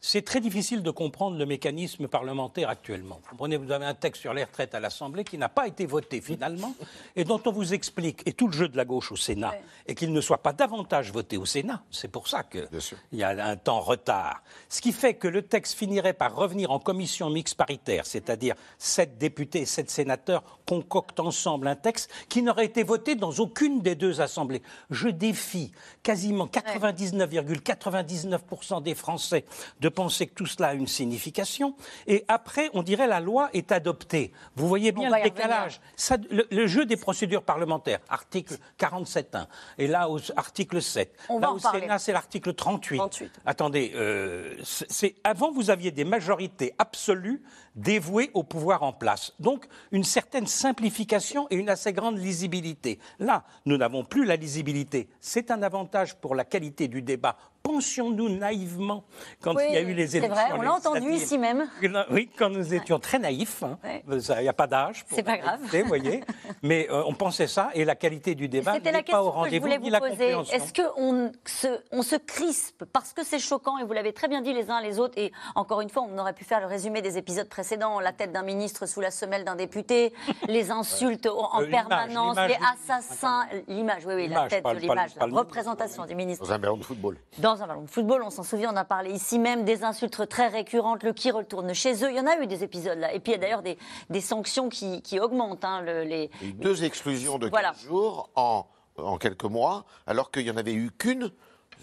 C'est très difficile de comprendre le mécanisme parlementaire actuellement. Vous comprenez, vous avez un texte sur les retraites à l'Assemblée qui n'a pas été voté finalement et dont on vous explique, et tout le jeu de la gauche au Sénat, et qu'il ne soit pas davantage voté au Sénat. C'est pour ça qu'il y a un temps retard. Ce qui fait que le texte finirait par revenir en commission mixte paritaire, c'est-à-dire sept députés et sept sénateurs concoctent ensemble un texte qui n'aurait été voté dans aucune des deux assemblées. Je défie quasiment 99,99% des Français de penser que tout cela a une signification. Et après, on dirait la loi est adoptée. Vous voyez bien le décalage. Ça, le, le jeu des procédures parlementaires, article 47.1, et là, au article 7. On là, au. Sénat, c'est l'article 38. Attendez, euh, c'est avant, vous aviez des majorités absolues dévouées au pouvoir en place. Donc, une certaine simplification et une assez grande lisibilité. Là, nous n'avons plus la lisibilité. C'est un avantage pour la qualité du débat. Pensions-nous naïvement quand Oui, il y a eu les c'est élections vrai, on l'a entendu ici même. Oui, quand nous étions très naïfs. hein. Ça, Il n'y a pas d'âge. pour C'est pas grave. Vous voyez. Mais euh, on pensait ça et la qualité du débat C'était n'est la pas au question que je rendez-vous voulais ni vous la poser. compréhension. Est-ce qu'on se, on se crispe parce que c'est choquant et vous l'avez très bien dit les uns les autres et encore une fois on aurait pu faire le résumé des épisodes précédents la tête d'un ministre sous la semelle d'un député, les insultes en Euh, permanence, les assassins, l'image, oui oui la tête de l'image, la représentation du ministre Dans un ballon de football. dans un ballon de football. On s'en souvient, on a parlé ici même des insultes très récurrentes, le qui retourne chez eux. Il y en a eu des épisodes là. Et puis il y a d'ailleurs des, des sanctions qui, qui augmentent. hein, le- les... Deux exclusions de 15 Voilà. jours en, en quelques mois, alors qu'il n'y en avait eu qu'une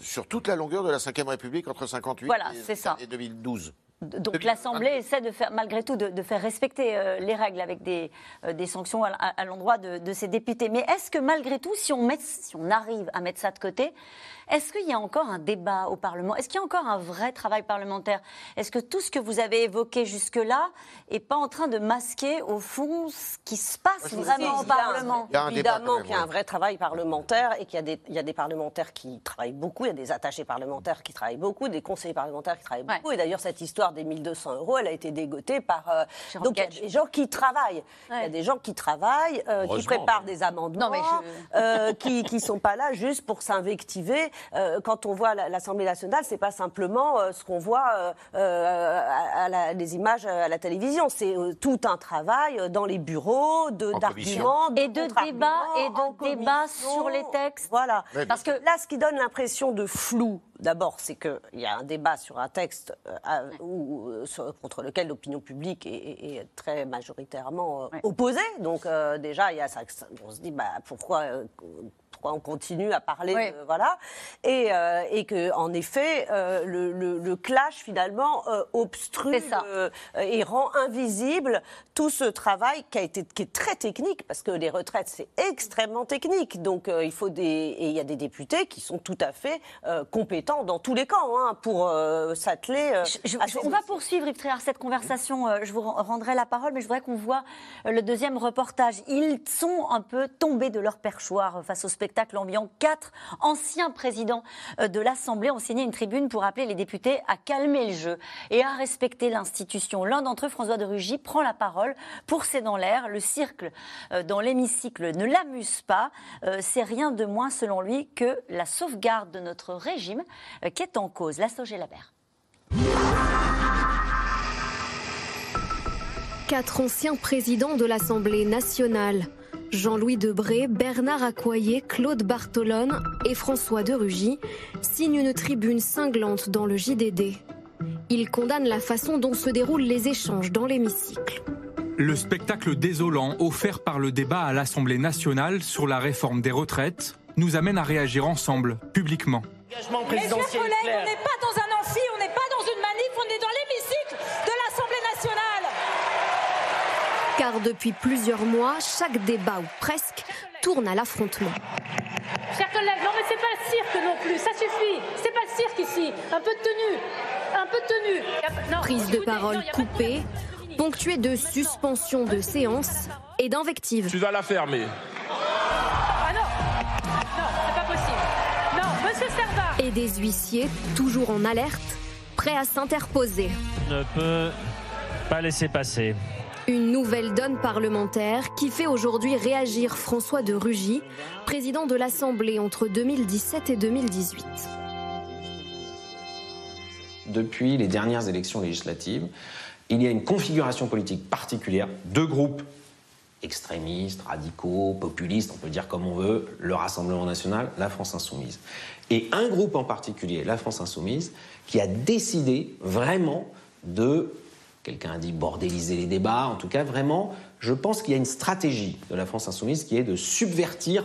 sur toute la longueur de la Ve République entre 58 Voilà, et, c'est ça. et 2012. Donc l'Assemblée essaie de faire, malgré tout, de, de faire respecter euh, les règles avec des, euh, des sanctions à, à- à l'endroit de, de ces députés. Mais est-ce que malgré tout, si on, met, si on arrive à mettre ça de côté, est-ce qu'il y a encore un débat au Parlement Est-ce qu'il y a encore un vrai travail parlementaire Est-ce que tout ce que vous avez évoqué jusque-là n'est pas en train de masquer, au fond, ce qui se passe vraiment au Parlement Évidemment qu'il y a un vrai travail parlementaire et qu'il y, a des- il y a des parlementaires qui travaillent beaucoup, il y a des attachés parlementaires qui travaillent beaucoup, des conseillers parlementaires qui travaillent beaucoup. Et d'ailleurs, cette histoire des 1200 euros, elle a été dégotée par. euh, donc, il y a des gens qui travaillent. Il y a des gens qui travaillent, euh, qui préparent des amendements, Non, mais je- euh, qui ne sont pas là juste pour s'invectiver. Euh, quand on voit la- l'Assemblée nationale, c'est pas simplement euh, ce qu'on voit euh, euh, à, les images à la télévision. C'est euh, tout un travail dans les bureaux, de- En d'arguments, Et de débats et de débats sur les textes. Voilà. Parce que là, ce qui donne l'impression de flou, d'abord, c'est qu'il y a un débat sur un texte euh, à- où- sur- contre lequel l'opinion publique est, est- est très majoritairement euh, opposée. Donc euh, déjà, il y a ça, ça- on se dit bah, pourquoi, euh, pourquoi on continue à parler Oui. de- voilà et, euh, et que en effet euh, le, le- le clash finalement euh, obstrue euh, et rend invisible tout ce travail qui a été qui est très technique parce que les retraites c'est extrêmement technique donc euh, il faut des et il y a des députés qui sont tout à fait compétents dans tous les camps hein, pour s'atteler Je- à je- ces on va poursuivre, Yves Tréhard, cette conversation. Je vous ren- rendrai la parole, mais je voudrais qu'on voit le deuxième reportage. Ils sont un peu tombés de leur perchoir face au spectacle ambiant. Quatre anciens présidents euh, de l'Assemblée ont signé une tribune pour appeler les députés à calmer le jeu et à respecter l'institution. L'un d'entre eux, François de Rugy, prend la parole pour C'est dans l'air. Le cirque euh, dans l'hémicycle ne l'amuse pas. Euh, C'est rien de moins, selon lui, que la sauvegarde de notre régime qui est en cause. La Labert. Quatre anciens présidents de l'Assemblée nationale, Jean-Louis Debré, Bernard Accoyer, Claude Bartolone et François de Rugy, signent une tribune cinglante dans le JDD. Ils condamnent la façon dont se déroulent les échanges dans l'hémicycle. Le spectacle désolant offert par le débat à l'Assemblée nationale sur la réforme des retraites nous amène à réagir ensemble, publiquement. Mes chers collègues, on n'est pas dans un amphi, on n'est pas dans une manif, on est dans l'hémicycle de l'Assemblée nationale. Car depuis plusieurs mois, chaque débat ou presque tourne à l'affrontement. Chers collègues, non mais c'est pas le cirque non plus, ça suffit. C'est pas le cirque ici. Un peu de tenue, un peu de tenue. Non, Prise de parole coupée, ponctuée de suspension de séance et d'invectives. Tu vas la fermer. Ah non, non, c'est pas possible. Non, Monsieur Servat. Et des huissiers toujours en alerte, prêts à s'interposer. ne peut pas laisser passer. Une nouvelle donne parlementaire qui fait aujourd'hui réagir François de Rugy, président de l'Assemblée entre 2017 et 2018. depuis les dernières élections législatives. Il y a une configuration politique particulière, deux groupes extrémistes, radicaux, populistes, on peut dire comme on veut, le Rassemblement national, la France insoumise. Et un groupe en particulier, la France insoumise, qui a décidé vraiment de, quelqu'un a dit bordéliser les débats, en tout cas vraiment, je pense qu'il y a une stratégie de la France insoumise qui est de subvertir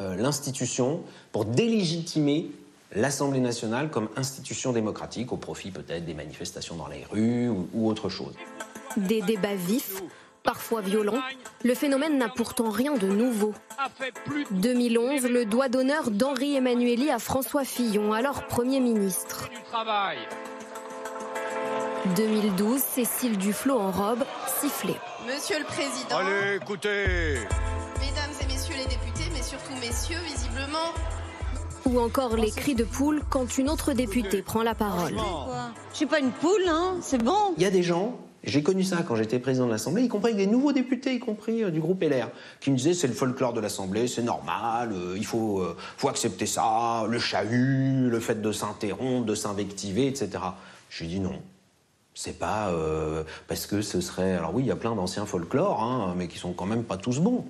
euh, l'institution pour délégitimer l'Assemblée nationale comme institution démocratique au profit peut-être des manifestations dans les rues ou, ou autre chose. Des débats vifs, parfois violents, le phénomène n'a pourtant rien de nouveau. 2011, le doigt d'honneur d'Henri Emmanueli à François Fillon, alors Premier ministre. 2012, Cécile Duflot en robe, sifflée. Monsieur le Président, Allez, écoutez Mesdames et Messieurs les députés, mais surtout Messieurs, visiblement, Ou encore les cris de poule quand une autre députée prend la parole. Je suis pas une poule, hein, c'est bon. Il y a des gens, j'ai connu ça quand j'étais président de l'Assemblée, y compris des nouveaux députés, y compris euh, du groupe LR, qui me disaient c'est le folklore de l'Assemblée, c'est normal, euh, il faut, euh, faut accepter ça, le chahut, le fait de s'interrompre, de s'invectiver, etc. Je lui ai dit non. C'est pas euh, parce que ce serait. Alors oui, il y a plein d'anciens folklores, hein, mais qui sont quand même pas tous bons.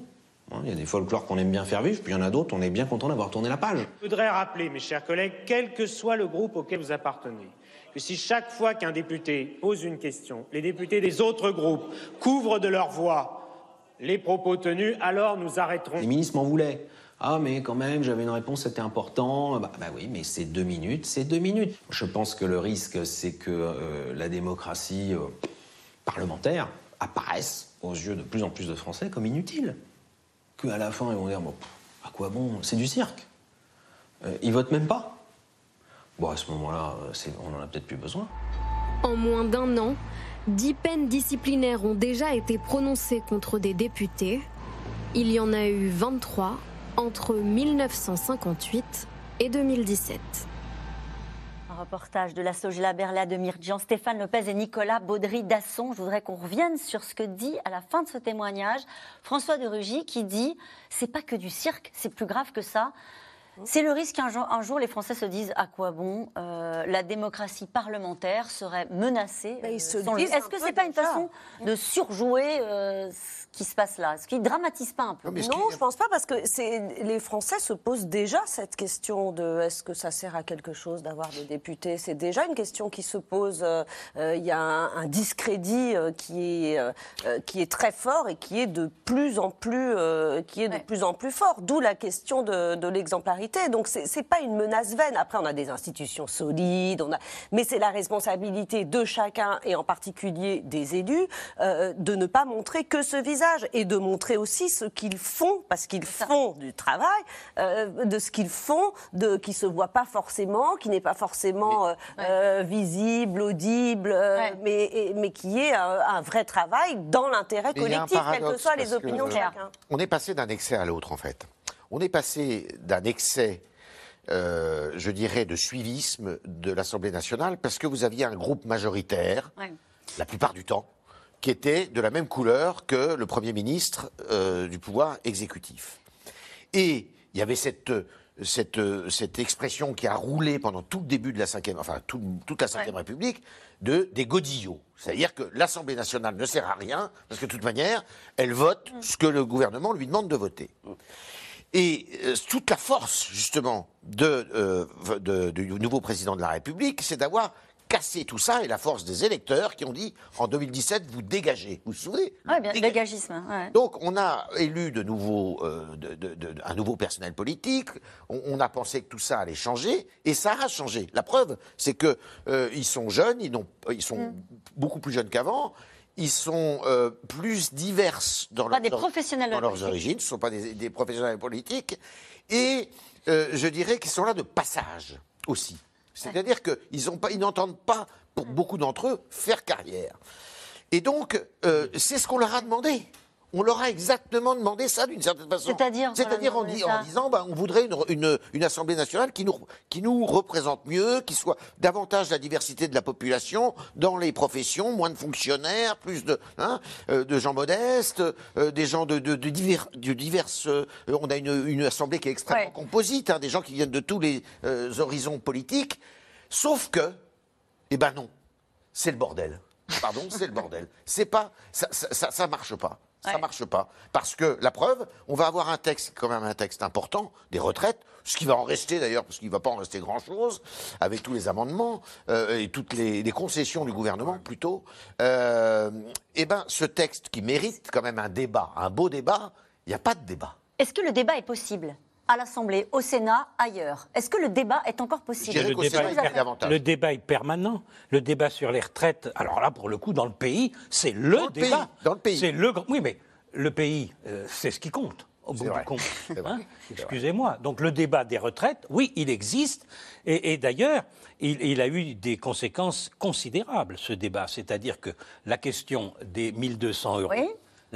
Hein, Il y a des folklores qu'on aime bien faire vivre, puis il y en a d'autres, on est bien content d'avoir tourné la page. Je voudrais rappeler, mes chers collègues, quel que soit le groupe auquel vous appartenez, que si chaque fois qu'un député pose une question, les députés des autres groupes couvrent de leur voix les propos tenus, alors nous arrêterons. Les ministres m'en voulaient. Ah, mais quand même, j'avais une réponse, c'était important. Bah, bah oui, mais c'est deux minutes, c'est deux minutes. Je pense que le risque, c'est que euh, la démocratie euh, parlementaire apparaisse aux yeux de plus en plus de Français comme inutile. Qu'à la fin, ils vont dire, bon, à quoi bon? C'est du cirque. Euh, ils votent même pas. Bon, à ce moment-là, euh, on en a peut-être plus besoin. En moins d'un an, dix peines disciplinaires ont déjà été prononcées contre des députés. Il y en a eu 23 entre 1958 et 2017. Un reportage de la Sogela Berla de Myrgian, Stéphane Lopez et Nicolas Baudry-Dasson. Je voudrais qu'on revienne sur ce que dit à la fin de ce témoignage François de Rugy qui dit c'est pas que du cirque, c'est plus grave que ça. C'est le risque qu'un jour, un jour les Français se disent à quoi bon euh, la démocratie parlementaire serait menacée. euh, Est-ce que c'est pas une façon de surjouer euh, ce qui se passe là? Ce qui dramatise pas un peu Non, je pense pas parce que les Français se posent déjà cette question de est-ce que ça sert à quelque chose d'avoir des députés? C'est déjà une question qui se pose. euh, euh, Il y a un, un discrédit euh, qui est qui est très fort et qui est de plus en plus euh, qui est de plus en plus fort. D'où la question de, de l'exemplarité. Donc c'est c'est pas une menace vaine. Après, on a des institutions solides, on a, mais c'est la responsabilité de chacun et en particulier des élus euh, de ne pas montrer que ce visage et de montrer aussi ce qu'ils font parce qu'ils font du travail, euh, de ce qu'ils font, de qui se voit pas forcément, qui n'est pas forcément euh, euh, visible, audible, mais et- mais qui est un, un vrai travail dans l'intérêt collectif, quelles que soient les opinions de chacun. On est passé d'un excès à l'autre, en fait. On est passé d'un excès, euh, je dirais, de suivisme de l'Assemblée nationale, parce que vous aviez un groupe majoritaire, la plupart du temps, qui était de la même couleur que le Premier ministre euh, du pouvoir exécutif. Et il y avait cette, cette, cette expression qui a roulé pendant tout le début de la cinquième, enfin tout- toute la cinquième République, de des godillots. C'est-à-dire que l'Assemblée nationale ne sert à rien parce que de toute manière, elle vote ce que le gouvernement lui demande de voter. Et euh, toute la force, justement, de, euh, de- du nouveau président de la République, c'est d'avoir cassé tout ça et la force des électeurs qui ont dit en 2017, vous dégagez. Vous vous souvenez? Ouais, bien, dégagisme. ouais. donc, on a élu de nouveau, euh, de- de- de- un nouveau personnel politique. On, on a pensé que tout ça allait changer, et ça a changé. La preuve, c'est que euh, ils sont jeunes, ils sont Mm. beaucoup plus jeunes qu'avant. Ils sont euh, plus divers dans, leur- leurs origines. Ce ne sont pas des, des professionnels politiques. Et euh, je dirais qu'ils sont là de passage aussi. C'est-à-dire qu'ils n'entendent pas, pour beaucoup d'entre eux, faire carrière. Et donc, euh, c'est ce qu'on leur a demandé. On leur a exactement demandé ça d'une certaine façon. C'est-à-dire C'est-à-dire en, disant, bah, on voudrait une, une- une Assemblée nationale qui nous, qui nous représente mieux, qui soit davantage la diversité de la population dans les professions, moins de fonctionnaires, plus de, hein, euh, de gens modestes, euh, des gens de, de, de divers, de diverses. euh, on a une, une Assemblée qui est extrêmement Ouais. composite, hein, des gens qui viennent de tous les horizons politiques. Sauf que Eh ben non, c'est le bordel. Pardon, c'est le bordel. C'est pas, ça, ça, ça, ça marche pas. Ça Ouais. marche pas. Parce que la preuve, on va avoir un texte, quand même un texte important, des retraites, ce qui va en rester d'ailleurs, parce qu'il ne va pas en rester grand-chose, avec tous les amendements euh, et toutes les, les concessions du gouvernement plutôt. Euh, eh ben, ce texte qui mérite quand même un débat, un beau débat, il n'y a pas de débat. Est-ce que le débat est possible? À l'Assemblée, au Sénat, ailleurs Est-ce que le débat est encore possible le, débat est per- le débat est permanent. Le débat sur les retraites, alors là, pour le coup, dans le pays, c'est le Dans le débat. pays, dans le pays. C'est le grand. Oui, mais le pays, euh, c'est ce qui compte. Au bout vrai. du compte. Hein Excusez-moi. Donc le débat des retraites, oui, il existe. Et, et d'ailleurs, il, il a eu des conséquences considérables, ce débat. C'est-à-dire que la question des 1200 euros. Oui.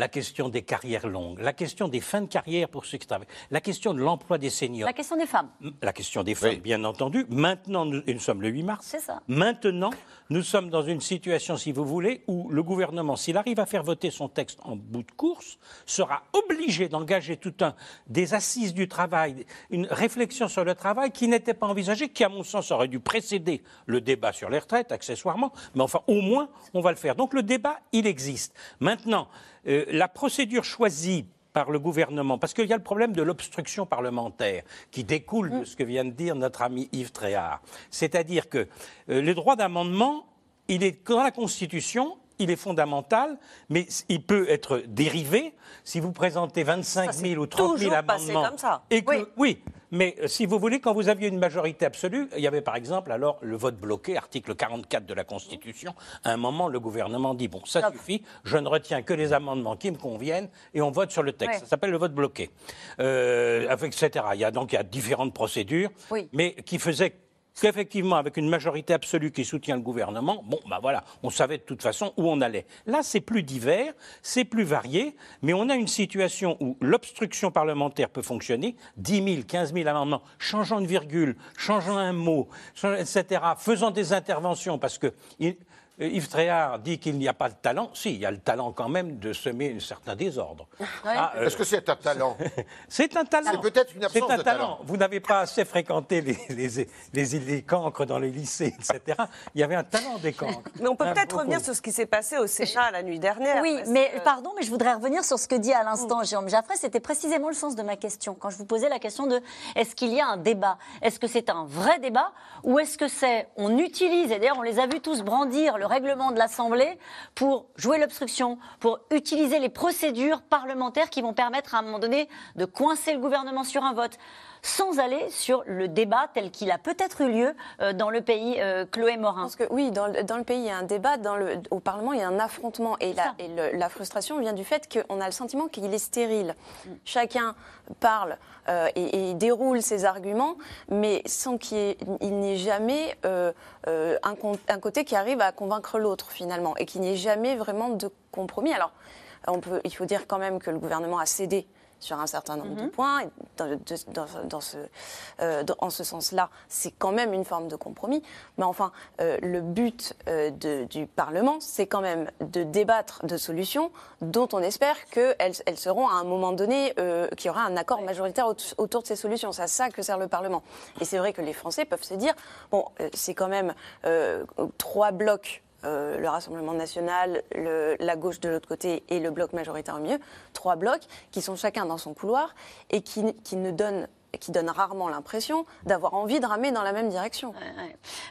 La question des carrières longues, la question des fins de carrière pour ceux qui travaillent, la question de l'emploi des seniors, La question des femmes. la question des femmes, bien entendu. Maintenant, nous, et nous sommes le 8 mars. C'est ça. Maintenant, nous sommes dans une situation, si vous voulez, où le gouvernement, s'il arrive à faire voter son texte en bout de course, sera obligé d'engager tout un des assises du travail, une réflexion sur le travail qui n'était pas envisagée, qui, à mon sens, aurait dû précéder le débat sur les retraites, accessoirement. Mais enfin, au moins, on va le faire. Donc le débat, il existe. Maintenant, euh, la procédure choisie par le gouvernement, parce qu'il y a le problème de l'obstruction parlementaire qui découle de ce que vient de dire notre ami Yves Tréhard. C'est-à-dire que euh, le droit d'amendement, il est dans la Constitution, il est fondamental, mais il peut être dérivé si vous présentez 25 000 ou 30 000 toujours passé amendements. comme ça. Et que- oui. mais euh, si vous voulez, quand vous aviez une majorité absolue, il y avait par exemple alors le vote bloqué, article 44 de la Constitution. À un moment, le gouvernement dit bon, ça suffit, je ne retiens que les amendements qui me conviennent et on vote sur le texte. Ouais. Ça s'appelle le vote bloqué, euh, avec- etc. Il y a donc il y a différentes procédures, Oui. mais qui faisaient qu'effectivement, avec une majorité absolue qui soutient le gouvernement, bon, ben voilà, on savait de toute façon où on allait. Là, c'est plus divers, c'est plus varié, mais on a une situation où l'obstruction parlementaire peut fonctionner, 10 000, 15 000 amendements, changeant une virgule, changeant un mot, etc., faisant des interventions, parce que Yves Tréhard dit qu'il n'y a pas de talent. Si, il y a le talent quand même de semer un certain désordre. Ah, euh, Est-ce que c'est un talent? C'est un talent. C'est peut-être une absence C'est un de talent. talent. Vous n'avez pas assez fréquenté les, les, les, les cancres dans les lycées, etc. Il y avait un talent des cancres. Mais on peut peut-être revenir sur ce qui s'est passé au Sénat la nuit dernière. Oui, mais que- pardon, mais je voudrais revenir sur ce que dit à l'instant Jérôme Jaffray. C'était précisément le sens de ma question. Quand je vous posais la question de est-ce qu'il y a un débat? Est-ce que c'est un vrai débat Ou est-ce que c'est on utilise, et d'ailleurs on les a vus tous brandir le règlement de l'Assemblée pour jouer l'obstruction, pour utiliser les procédures parlementaires qui vont permettre à un moment donné de coincer le gouvernement sur un vote sans aller sur le débat tel qu'il a peut-être eu lieu euh, dans le pays, euh, Chloé Morin. Parce que oui, dans le, dans le pays, il y a un débat, dans le, au Parlement, il y a un affrontement. Et, la, et le- la frustration vient du fait qu'on a le sentiment qu'il est stérile. Chacun parle euh, et, et déroule ses arguments, mais sans qu'il n'y ait jamais euh, euh, un, côté qui arrive à convaincre l'autre, finalement, et qu'il n'y ait jamais vraiment de compromis. Alors, on peut, il faut dire quand même que le gouvernement a cédé sur un certain nombre de points. Dans, dans- dans ce, euh, dans- en ce sens-là, c'est quand même une forme de compromis. Mais enfin, euh, le but euh, de- du Parlement, c'est quand même de débattre de solutions dont on espère qu'elles elles seront à un moment donné, qu'il y aura un accord majoritaire aut- autour de ces solutions. C'est à ça que sert le Parlement. Et c'est vrai que les Français peuvent se dire, bon, c'est quand même trois blocs euh, le Rassemblement national, la gauche de l'autre côté et le bloc majoritaire au milieu, trois blocs qui sont chacun dans son couloir et qui, qui ne donnent qui donnent rarement l'impression d'avoir envie de ramer dans la même direction.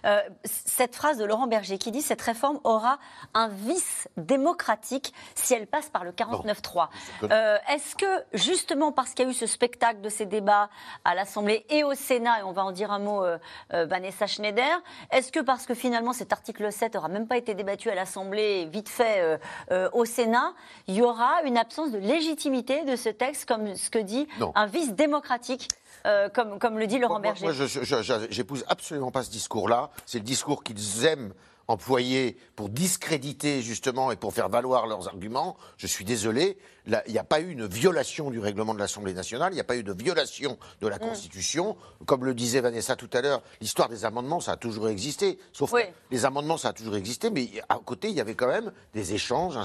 Euh, cette phrase de Laurent Berger qui dit cette réforme aura un vice démocratique si elle passe par le 49-3. Euh, Est-ce que justement parce qu'il y a eu ce spectacle de ces débats à l'Assemblée et au Sénat, et on va en dire un mot, euh, euh, Vanessa Schneider, est-ce que parce que finalement cet article 7 n'aura même pas été débattu à l'Assemblée, vite fait euh, euh, au Sénat, il y aura une absence de légitimité de ce texte, comme ce que dit Non. un vice démocratique, euh, comme, comme le dit Laurent Berger moi, je j'épouse absolument pas ce discours-là. C'est le discours qu'ils aiment employés pour discréditer justement et pour faire valoir leurs arguments, je suis désolé, il n'y a pas eu une violation du règlement de l'Assemblée nationale, il n'y a pas eu de violation de la Constitution. Comme le disait Vanessa tout à l'heure, l'histoire des amendements, ça a toujours existé. Sauf Oui. que les amendements, ça a toujours existé, mais à côté, il y avait quand même des échanges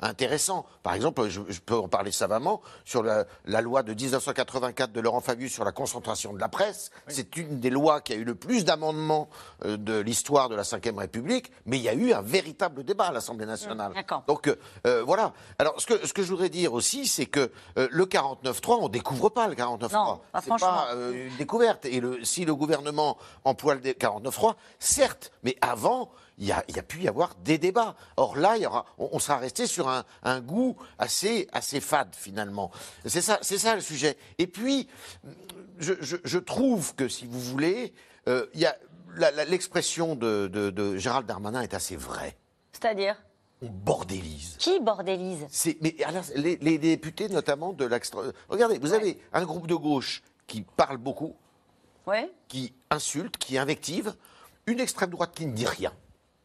intéressants. Par exemple, je, je peux en parler savamment, sur la, la loi de 1984 de Laurent Fabius sur la concentration de la presse. C'est une des lois qui a eu le plus d'amendements euh, de l'histoire de la Ve République, mais il y a eu un véritable débat à l'Assemblée nationale. Donc euh, euh, voilà. Alors ce que, ce que je voudrais dire aussi, c'est que euh, le 49.3, on découvre pas le 49.3. Non, pas C'est franchement. pas euh, une découverte. Et le, si le gouvernement emploie le dé- 49.3, certes, mais avant, il y a, il y a pu y avoir des débats. Or là, il y aura, on, on sera resté sur un, un goût assez, assez fade finalement. C'est ça, c'est ça le sujet. Et puis, je, je- je trouve que si vous voulez, euh, il y a la- la- l'expression de, de- de Gérald Darmanin est assez vraie. C'est-à-dire? On bordélise. Qui bordélise? C'est- mais alors, les, les députés, notamment de l'extra. Regardez, vous avez un groupe de gauche qui parle beaucoup, Ouais. qui insulte, qui invective, une extrême droite qui ne dit rien.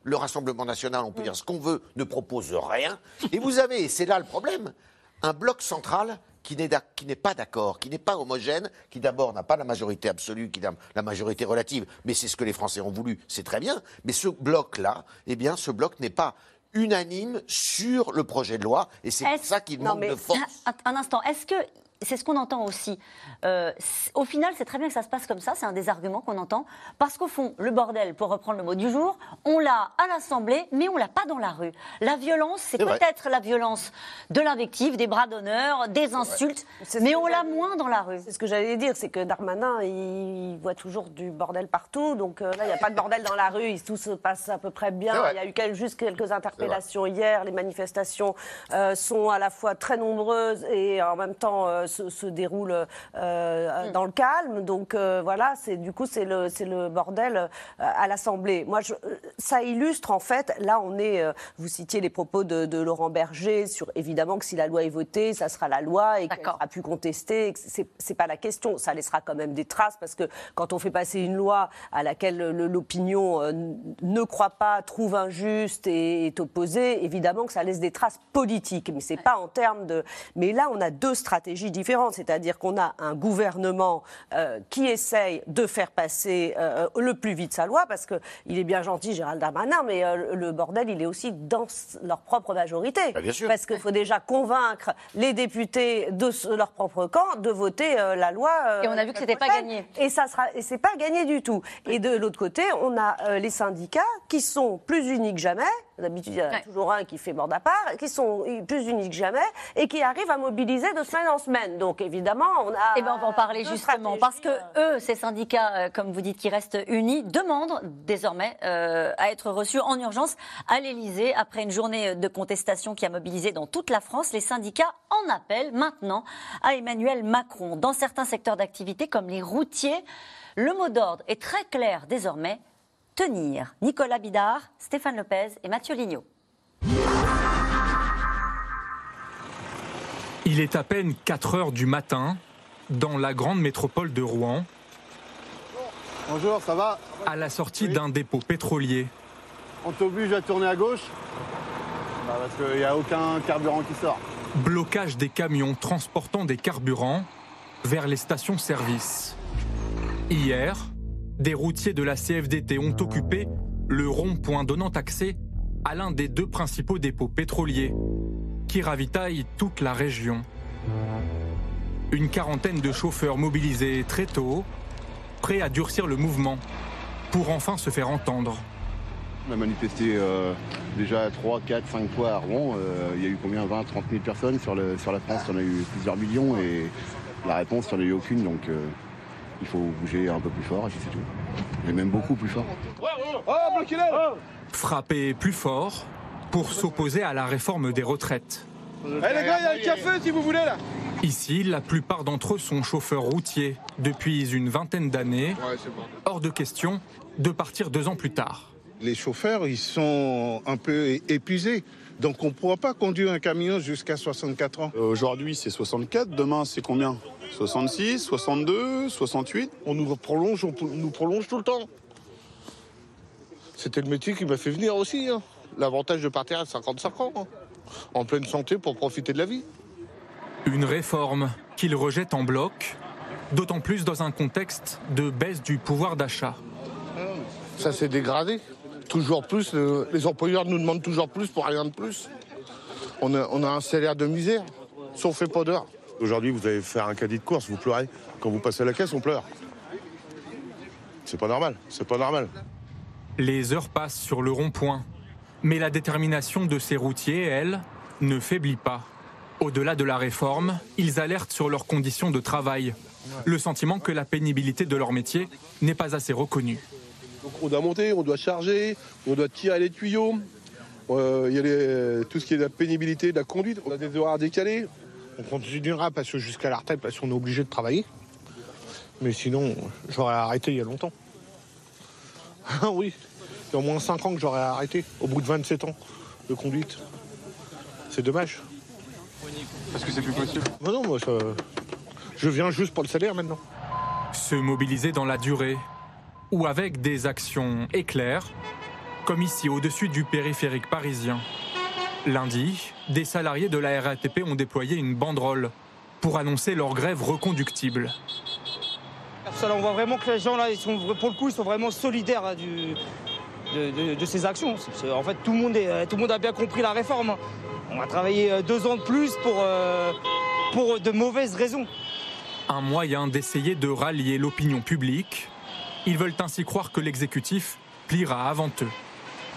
Le Rassemblement national, on peut dire ce qu'on veut, ne propose rien. Et vous avez, et c'est là le problème, un bloc central qui n'est pas d'accord, qui n'est pas homogène, qui d'abord n'a pas la majorité absolue, qui a la majorité relative, mais c'est ce que les Français ont voulu, c'est très bien. Mais ce bloc-là, eh bien, ce bloc n'est pas unanime sur le projet de loi, et c'est ça qu'il Non, manque mais de force. Un instant, est-ce que c'est ce qu'on entend aussi euh, Au final, c'est très bien que ça se passe comme ça, c'est un des arguments qu'on entend, parce qu'au fond, le bordel, pour reprendre le mot du jour, on l'a à l'Assemblée, mais on l'a pas dans la rue. La violence, c'est peut-être la violence de l'invective, des bras d'honneur, des insultes, mais on l'a moins dans la rue. C'est ce que j'allais dire, c'est que Darmanin, il voit toujours du bordel partout. Donc euh, là, il n'y a pas de bordel dans la rue, tout se passe à peu près bien. Il y a eu quel- juste quelques interpellations hier. Les manifestations euh, sont à la fois très nombreuses et en même temps euh, se, se déroulent euh, dans le calme. Donc euh, voilà, c'est du coup, c'est le, c'est le bordel euh, à l'Assemblée. Moi, je, ça illustre en fait, là, on est, euh, vous citiez les propos de, de Laurent Berger sur évidemment que si la loi est votée, ça sera la loi et qu'elle contestée. et que C'est c'est pas la question. Ça laissera quand même des traces parce que quand on fait passer une loi à laquelle le- l'opinion euh, ne croit pas, trouve injuste et est opposée, évidemment que ça laisse des traces politiques. Mais c'est pas en termes de. Mais là, on a deux stratégies C'est-à-dire qu'on a un gouvernement euh, qui essaye de faire passer euh, le plus vite sa loi parce que il est bien gentil, Gérald Darmanin, mais euh, le bordel, il est aussi dans leur propre majorité. Bah, bien sûr. Parce qu'il faut déjà convaincre les députés de ce- leur propre camp de voter euh, la loi. euh, Et on a vu que c'était pas gagné. Et ça sera, et c'est pas gagné du tout. Et de l'autre côté, on a euh, les syndicats qui sont plus unis que jamais. D'habitude, il y en a toujours un qui fait bord à part, qui sont plus unis que jamais et qui arrivent à mobiliser de semaine en semaine. Donc évidemment, on a. Eh ben, on va en parler justement, parce que eux, ces syndicats, euh, comme vous dites, qui restent unis, demandent désormais euh, à être reçus en urgence à l'Élysée après une journée de contestation qui a mobilisé dans toute la France. Les syndicats en appellent maintenant à Emmanuel Macron. Dans certains secteurs d'activité, comme les routiers, le mot d'ordre est très clair désormais tenir. Nicolas Bidard, Stéphane Lopez et Mathieu Lignot. Il est à peine 4 heures du matin dans la grande métropole de Rouen. Bonjour, ça va? À la sortie d'un dépôt pétrolier. On t'oblige à tourner à gauche? Bah, Parce qu'il n'y a aucun carburant qui sort. Blocage des camions transportant des carburants vers les stations-service. Hier, des routiers de la CFDT ont occupé le rond-point donnant accès à l'un des deux principaux dépôts pétroliers qui ravitaillent toute la région. Une quarantaine de chauffeurs mobilisés très tôt, prêts à durcir le mouvement pour enfin se faire entendre. On a manifesté euh, déjà 3, 4, 5 fois à Rouen. Euh, Il y a eu combien 20, 30 000 personnes sur, la France. On a eu plusieurs millions et la réponse, il n'y a eu aucune. Donc euh, il faut bouger un peu plus fort et puis c'est tout. Et même beaucoup plus fort. Oh, bloquez-les Frapper plus fort pour s'opposer à la réforme des retraites. Eh les gars, il y a un café si vous voulez là Ici, la plupart d'entre eux sont chauffeurs routiers depuis une vingtaine d'années. Hors de question de partir deux ans plus tard. Les chauffeurs, ils sont un peu épuisés. Donc on ne pourra pas conduire un camion jusqu'à 64 ans. Aujourd'hui, c'est 64. Demain, c'est combien? 66, 62, 68 On nous prolonge, on nous prolonge tout le temps. C'était le métier qui m'a fait venir aussi. hein. L'avantage de partir à 55 ans, hein, en pleine santé pour profiter de la vie. Une réforme qu'il rejette en bloc, d'autant plus dans un contexte de baisse du pouvoir d'achat. Ça s'est dégradé. Toujours plus, le- les employeurs nous demandent toujours plus pour rien de plus. On a, on a un salaire de misère, si on fait pas d'heures. Aujourd'hui, vous allez faire un caddie de course, vous pleurez. Quand vous passez à la caisse, on pleure. C'est pas normal, c'est pas normal. Les heures passent sur le rond-point, mais la détermination de ces routiers, elle, ne faiblit pas. Au-delà de la réforme, ils alertent sur leurs conditions de travail, le sentiment que la pénibilité de leur métier n'est pas assez reconnue. Donc on doit monter, on doit charger, on doit tirer les tuyaux. Euh, Il y a les- tout ce qui est de la pénibilité, de la conduite. On a des horaires décalés. On continuera parce que jusqu'à la retraite, parce qu'on est obligé de travailler. Mais sinon, j'aurais arrêté il y a longtemps. Ah oui, il y a au moins 5 ans que j'aurais arrêté, au bout de 27 ans de conduite. C'est dommage. Parce que c'est plus possible. Non, non, moi, ça- je viens juste pour le salaire maintenant. Se mobiliser dans la durée, ou avec des actions éclairs, comme ici au-dessus du périphérique parisien. Lundi, des salariés de la RATP ont déployé une banderole pour annoncer leur grève reconductible. Là, on voit vraiment que les gens, là, ils sont, pour le coup, ils sont vraiment solidaires hein, du, de, de- de ces actions. En fait, tout le, monde est, tout le monde a bien compris la réforme. hein. On va travailler euh, deux ans de plus pour, euh, pour de mauvaises raisons. Un moyen d'essayer de rallier l'opinion publique. Ils veulent ainsi croire que l'exécutif pliera avant eux.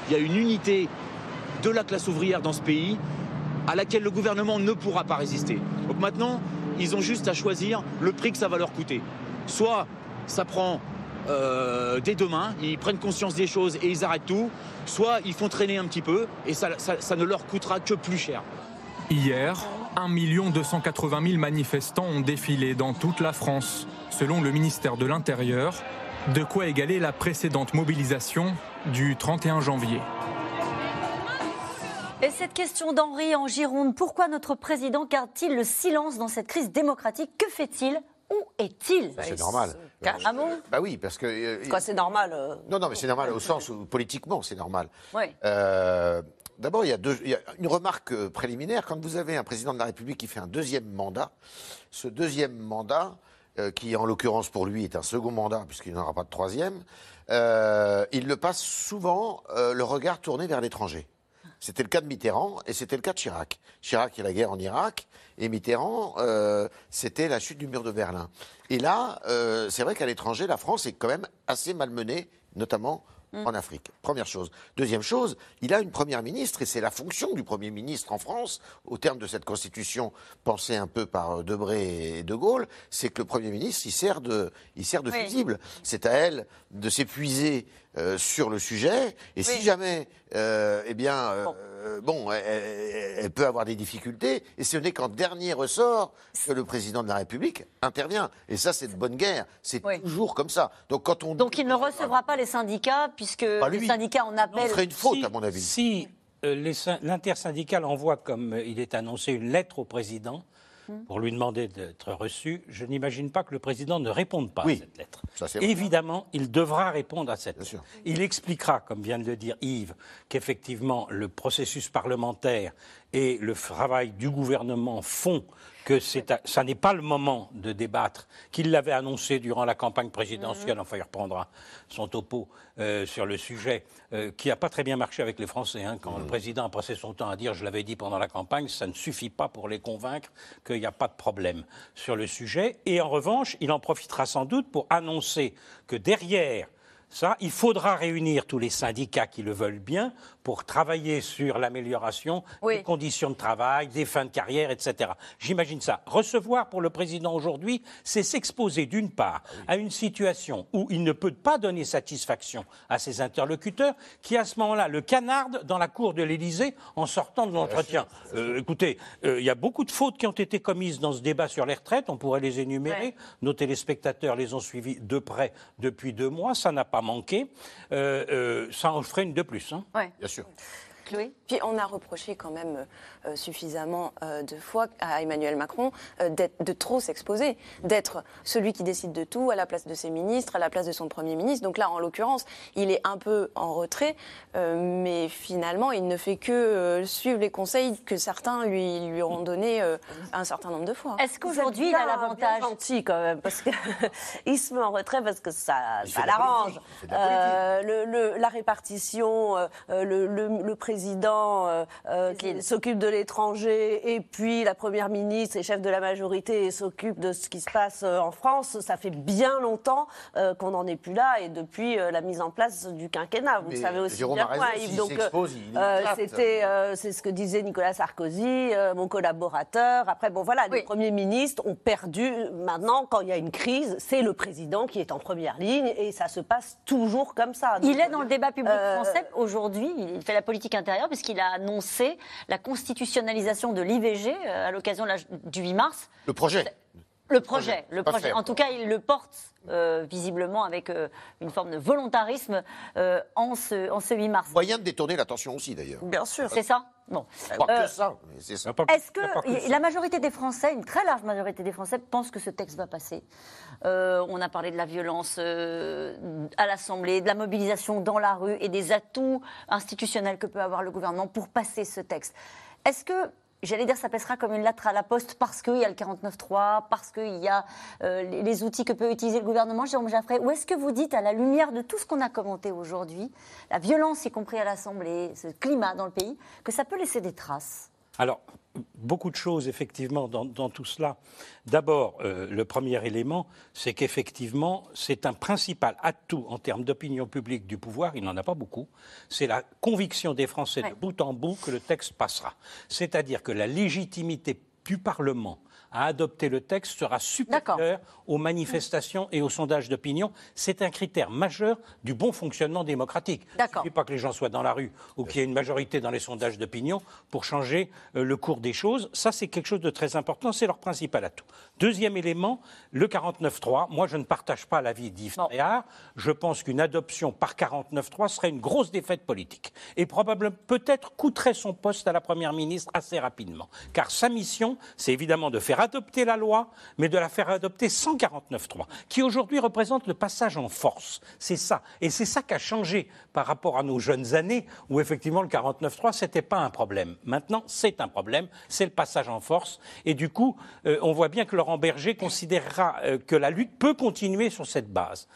Il y a une unité de la classe ouvrière dans ce pays à laquelle le gouvernement ne pourra pas résister. Donc maintenant, ils ont juste à choisir le prix que ça va leur coûter. Soit ça prend euh, dès demain, ils prennent conscience des choses et ils arrêtent tout, soit ils font traîner un petit peu et ça, ça- ça ne leur coûtera que plus cher. Hier, 1 280 000 manifestants ont défilé dans toute la France, selon le ministère de l'Intérieur, de quoi égaler la précédente mobilisation du 31 janvier. Et cette question d'Henri en Gironde, pourquoi notre président garde-t-il le silence dans cette crise démocratique? Que fait-il? Où est-il? C'est normal. Ah bon? Bah oui, parce que. euh, Quoi, c'est normal euh, Non, non, mais c'est normal au sens où politiquement c'est normal. Ouais. Euh, D'abord, il, y a deux- il y a une remarque préliminaire. Quand vous avez un président de la République qui fait un deuxième mandat, ce deuxième mandat, euh, qui en l'occurrence pour lui est un second mandat, puisqu'il n'aura pas de troisième, euh, il le passe souvent euh, le regard tourné vers l'étranger. C'était le cas de Mitterrand et c'était le cas de Chirac. Chirac, a la guerre en Irak et Mitterrand, c'était la chute du mur de Berlin. Et là, c'est vrai qu'à l'étranger, la France est quand même assez malmenée, notamment Mm. en Afrique. Première chose. Deuxième chose, il a une première ministre et c'est la fonction du premier ministre en France, au terme de cette constitution pensée un peu par euh, Debré et De Gaulle, c'est que le premier ministre, il sert de, il sert de Oui. fusible. C'est à elle de s'épuiser euh, sur le sujet et si jamais, euh, eh bien, euh, bon, elle, elle- elle peut avoir des difficultés et ce n'est qu'en dernier ressort que le président de la République intervient. Et ça, c'est de bonne guerre. C'est toujours comme ça. Donc quand on Donc il ne recevra pas les syndicats, puisque Pas les lui. syndicats en appellent. faute, à mon avis. Si euh, les syn- l'intersyndical envoie, comme euh, il est annoncé, une lettre au président. Pour lui demander d'être reçu, je n'imagine pas que le président ne réponde pas Oui, à cette lettre. ça, c'est vrai. Évidemment, il devra répondre à cette lettre. Il expliquera, comme vient de le dire Yves, qu'effectivement le processus parlementaire et le travail du gouvernement font que ça n'est pas le moment de débattre, qu'il l'avait annoncé durant la campagne présidentielle, enfin il reprendra son topo euh, sur le sujet, euh, qui n'a pas très bien marché avec les Français. hein. quand le président a passé son temps à dire je l'avais dit pendant la campagne, ça ne suffit pas pour les convaincre qu'il n'y a pas de problème sur le sujet. Et en revanche, il en profitera sans doute pour annoncer que derrière ça, il faudra réunir tous les syndicats qui le veulent bien pour travailler sur l'amélioration des conditions de travail, des fins de carrière, etc. J'imagine ça. Recevoir pour le président aujourd'hui, c'est s'exposer d'une part à une situation où il ne peut pas donner satisfaction à ses interlocuteurs, qui à ce moment-là le canardent dans la cour de l'Élysée en sortant de l'entretien. Euh, écoutez, euh, il y a beaucoup de fautes qui ont été commises dans ce débat sur les retraites, on pourrait les énumérer. Nos téléspectateurs les ont suivis de près depuis deux mois, ça n'a pas manqué. Euh, euh, ça en ferait une de plus. hein. Bien sûr. Chloé Puis on a reproché quand même euh, suffisamment euh, de fois à Emmanuel Macron euh, de trop s'exposer, d'être celui qui décide de tout à la place de ses ministres, à la place de son Premier ministre. Donc là, en l'occurrence, il est un peu en retrait, euh, mais finalement, il ne fait que euh, suivre les conseils que certains lui, lui auront donnés euh, un certain nombre de fois. Est-ce qu'aujourd'hui, il a l'avantage gentil quand même, parce qu'il se met en retrait parce que ça, ça l'arrange. la Euh, le- le- la répartition, euh, euh, le, le- le président euh, euh, qui s'occupe de l'étranger et puis la première ministre et chef de la majorité s'occupe de ce qui se passe euh, en France. Ça fait bien longtemps euh, qu'on n'en est plus là et depuis euh, la mise en place du quinquennat. Vous Mais le savez aussi Jérôme bien raison, Yves. Donc, euh, c'était, euh, c'est ce que disait Nicolas Sarkozy, euh, mon collaborateur. Après, bon voilà, les premiers ministres ont perdu. Maintenant, quand il y a une crise, c'est le président qui est en première ligne et ça se passe toujours comme ça. Il est dans le débat public euh, français aujourd'hui. Il fait la politique intérieure puisqu'il a annoncé la constitutionnalisation de l'IVG euh, à l'occasion du 8 mars. Le projet. Le projet, le projet. En tout cas, il le porte euh, visiblement avec euh, une forme de volontarisme euh, en, ce, en ce 8 mars. Moyen de détourner l'attention aussi, d'ailleurs. Bien sûr. C'est ça? Bon. Pas Euh, que ça, c'est ça. Est-ce que la majorité des Français, une très large majorité des Français, pensent que ce texte va passer? Euh, On a parlé de la violence euh, à l'Assemblée, de la mobilisation dans la rue et des atouts institutionnels que peut avoir le gouvernement pour passer ce texte. Est-ce que J'allais dire, ça passera comme une lettre à la poste parce qu'il y a le 49.3, parce qu'il y a euh, les, outils que peut utiliser le gouvernement, Jérôme Jaffray. Ou est-ce que vous dites, à la lumière de tout ce qu'on a commenté aujourd'hui, la violence, y compris à l'Assemblée, ce climat dans le pays, que ça peut laisser des traces? Alors, beaucoup de choses, effectivement, dans, dans tout cela. D'abord, euh, le premier élément, c'est qu'effectivement, c'est un principal atout en termes d'opinion publique du pouvoir, il n'en a pas beaucoup, c'est la conviction des Français de bout en bout que le texte passera. C'est-à-dire que la légitimité du Parlement à adopter le texte sera supérieure aux manifestations et aux sondages d'opinion. C'est un critère majeur du bon fonctionnement démocratique. Il ne suffit pas que les gens soient dans la rue ou qu'il y ait une majorité dans les sondages d'opinion pour changer euh, le cours des choses. Ça, c'est quelque chose de très important. C'est leur principal atout. Deuxième élément, le 49.3. Moi, je ne partage pas l'avis d'Yves Tréhard. Je pense qu'une adoption par 49.3 serait une grosse défaite politique et probablement peut-être coûterait son poste à la Première ministre assez rapidement. Car sa mission, c'est évidemment de faire adopter la loi, mais de la faire adopter sans 49.3, qui aujourd'hui représente le passage en force. C'est ça. Et c'est ça qui a changé par rapport à nos jeunes années, où effectivement le 49.3, c'était pas un problème. Maintenant, c'est un problème, c'est le passage en force. Et du coup, euh, on voit bien que Laurent Berger considérera euh, que la lutte peut continuer sur cette base.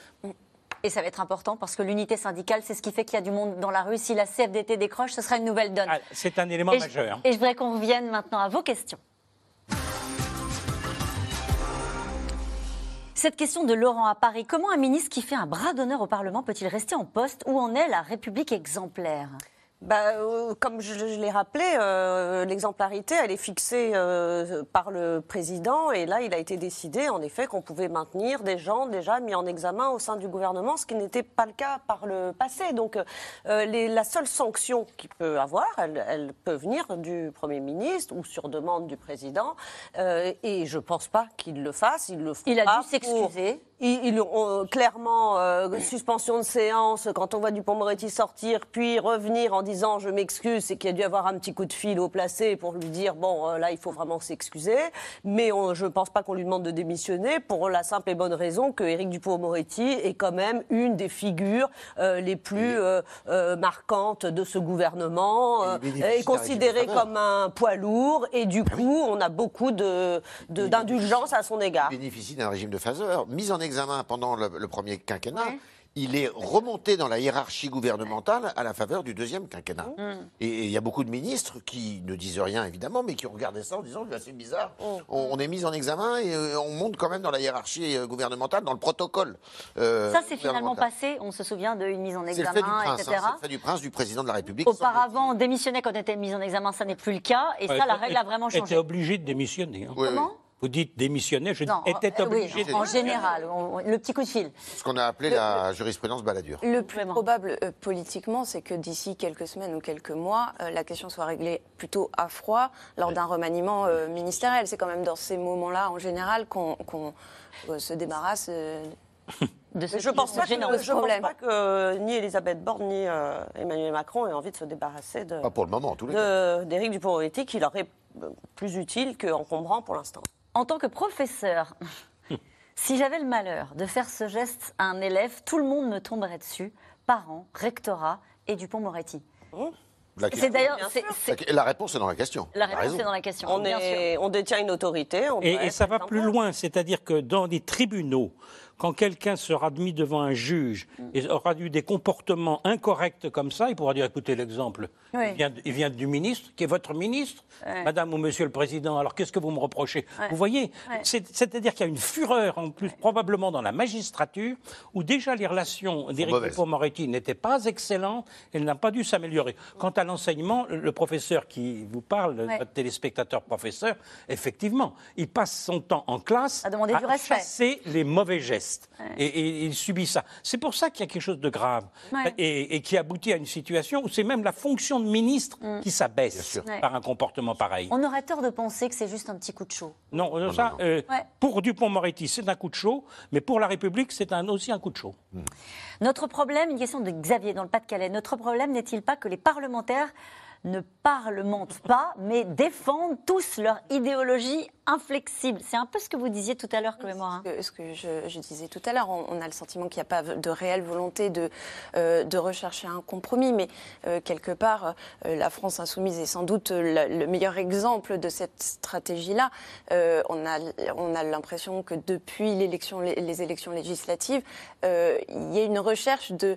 Et ça va être important parce que l'unité syndicale, c'est ce qui fait qu'il y a du monde dans la rue. Si la CFDT décroche, ce sera une nouvelle donne. C'est un élément et, je- majeur. et je voudrais qu'on revienne maintenant à vos questions. Cette question de Laurent à Paris. Comment un ministre qui fait un bras d'honneur au Parlement peut-il rester en poste Où en est la République exemplaire? Bah, euh, comme je, je l'ai rappelé, euh, l'exemplarité, elle est fixée euh, par le président. Et là, il a été décidé, en effet, qu'on pouvait maintenir des gens déjà mis en examen au sein du gouvernement, ce qui n'était pas le cas par le passé. Donc, les- la seule sanction qu'il peut avoir, elle, elle peut venir du Premier ministre ou sur demande du président. Et je ne pense pas qu'il le fasse. Il le fera Il a dû s'excuser. Ils, ils ont clairement euh, suspension de séance quand on voit Dupont-Moretti sortir, puis revenir en disant je m'excuse, c'est qu'il y a dû avoir un petit coup de fil au placé pour lui dire bon euh, là il faut vraiment s'excuser. Mais on- je ne pense pas qu'on lui demande de démissionner pour la simple et bonne raison que Éric Dupont-Moretti est quand même une des figures euh, les plus euh, euh, marquantes de ce gouvernement, euh, est considéré de faveur. comme un poids lourd et du coup on a beaucoup de- de- d'indulgence à son égard. bénéficie d'un régime de. Mis en examen pendant le, le premier quinquennat, il est remonté dans la hiérarchie gouvernementale à la faveur du deuxième quinquennat. Mm. Et il y a beaucoup de ministres qui ne disent rien, évidemment, mais qui ont regardé ça en disant c'est bizarre. On, on est mis en examen et euh, on monte quand même dans la hiérarchie euh, gouvernementale, dans le protocole. euh, Ça, c'est finalement passé. On se souvient d'une mise en C'est le fait du examen, prince, hein, etc. c'est le fait du prince, du président de la République. Auparavant, on démissionnait quand on était mis en examen, ça n'est plus le cas. Et ça, la règle a vraiment changé. était obligé de démissionner. hein. Comment Vous dites démissionner, je dis Non, était euh, oui, obligé de en général, on- le petit coup de fil. Ce qu'on a appelé la jurisprudence baladure. Le plus probable euh, politiquement, c'est que d'ici quelques semaines ou quelques mois, euh, la question soit réglée plutôt à froid lors d'un remaniement euh, ministériel. C'est quand même dans ces moments-là, en général, qu'on qu'on, euh, se débarrasse euh, de je qui pense pas que, je pense pas que ni Elisabeth Borne ni euh, Emmanuel Macron aient envie de se débarrasser de Pas pour le moment, en tous les cas. d'Éric Dupond-Moretti, qui leur est plus utile qu'encombrant pour l'instant. En tant que professeur, si j'avais le malheur de faire ce geste à un élève, tout le monde me tomberait dessus, parents, rectorat et Dupont-Moretti. La, C'est d'ailleurs, la- réponse est dans la question. la réponse est dans la question. On, est- détient une autorité. on Et, ça va plus loin, c'est-à-dire que dans les tribunaux, quand quelqu'un sera admis devant un juge et aura eu des comportements incorrects comme ça, il pourra dire écoutez l'exemple, Oui. il, vient, il vient du ministre, qui est votre ministre, Ouais. Madame ou Monsieur le Président, alors qu'est-ce que vous me reprochez? Ouais. Vous voyez, Ouais. c'est-à-dire qu'il y a une fureur en plus probablement dans la magistrature où déjà les relations d'Éric. Dupond-Moretti n'étaient pas excellentes, elle n'a pas dû s'améliorer. Quant à l'enseignement, le professeur qui vous parle, votre téléspectateur professeur, effectivement, il passe son temps en classe À demander du respect. chasser les mauvais gestes. Ouais. Et, et il subit ça. C'est pour ça qu'il y a quelque chose de grave. Ouais. Et, et qui aboutit à une situation où c'est même la fonction de ministre Mm. qui s'abaisse Ouais. par un comportement pareil. On aurait tort de penser que c'est juste un petit coup de chaud. Non, euh, ça, euh, Ouais. pour Dupont-Moretti, c'est un coup de chaud, mais pour la République, c'est un, aussi un coup de chaud. Notre problème, une question de Xavier dans le Pas-de-Calais, notre problème n'est-il pas que les parlementaires ne parlementent pas, mais défendent tous leur idéologie inflexible C'est un peu ce que vous disiez tout à l'heure, Chloé Morin. Ce que, ce que je, je disais tout à l'heure, on, on a le sentiment qu'il n'y a pas de réelle volonté de, euh, de rechercher un compromis, mais euh, quelque part, euh, la France insoumise est sans doute le, le meilleur exemple de cette stratégie-là. On a, on a l'impression que depuis les, les élections législatives, il y a une recherche de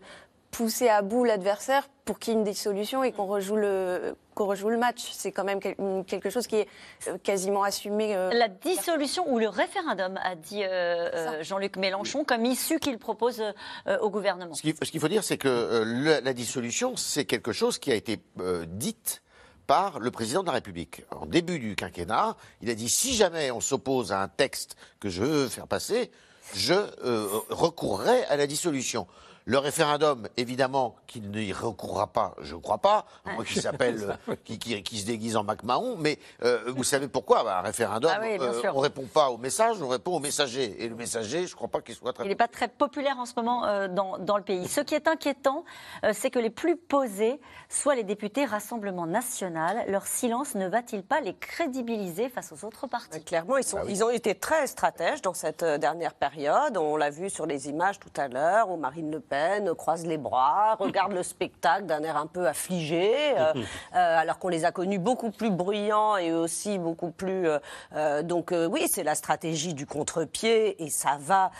pousser à bout l'adversaire pour qu'il y ait une dissolution et qu'on rejoue le qu'on rejoue le match. C'est quand même quel- quelque chose qui est euh, quasiment assumé. euh, La dissolution ou le référendum, a dit euh, Jean-Luc Mélenchon, comme issue qu'il propose euh, au gouvernement. Ce qu'il faut dire, c'est que euh, le- la dissolution, c'est quelque chose qui a été euh, dite par le président de la République. En début du quinquennat, il a dit si jamais on s'oppose à un texte que je veux faire passer, je euh, recourrai à la dissolution. Le référendum, évidemment, qu'il n'y recourra pas, je ne crois pas, moins qu'il s'appelle, euh, qui, qui- qui se déguise en Mac Mahon, mais euh, vous savez pourquoi? Bah, Un référendum, Ah oui, sûr. on répond pas au message, on répond au messager. Et le messager, je ne crois pas qu'il soit très... Il n'est pas très populaire en ce moment euh, dans, dans le pays. Ce qui est inquiétant, euh, c'est que les plus posés soient les députés Rassemblement National. Leur silence ne va-t-il pas les crédibiliser face aux autres partis? Clairement, ils, sont, ils ont été très stratèges dans cette euh, dernière période. On l'a vu sur les images tout à l'heure où Marine Le Pen croise les bras, regarde le spectacle d'un air un peu affligé, euh, euh, alors qu'on les a connus beaucoup plus bruyants et aussi beaucoup plus. euh, donc oui, c'est la stratégie du contre-pied et ça va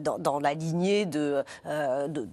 dans, dans la lignée de, de- de-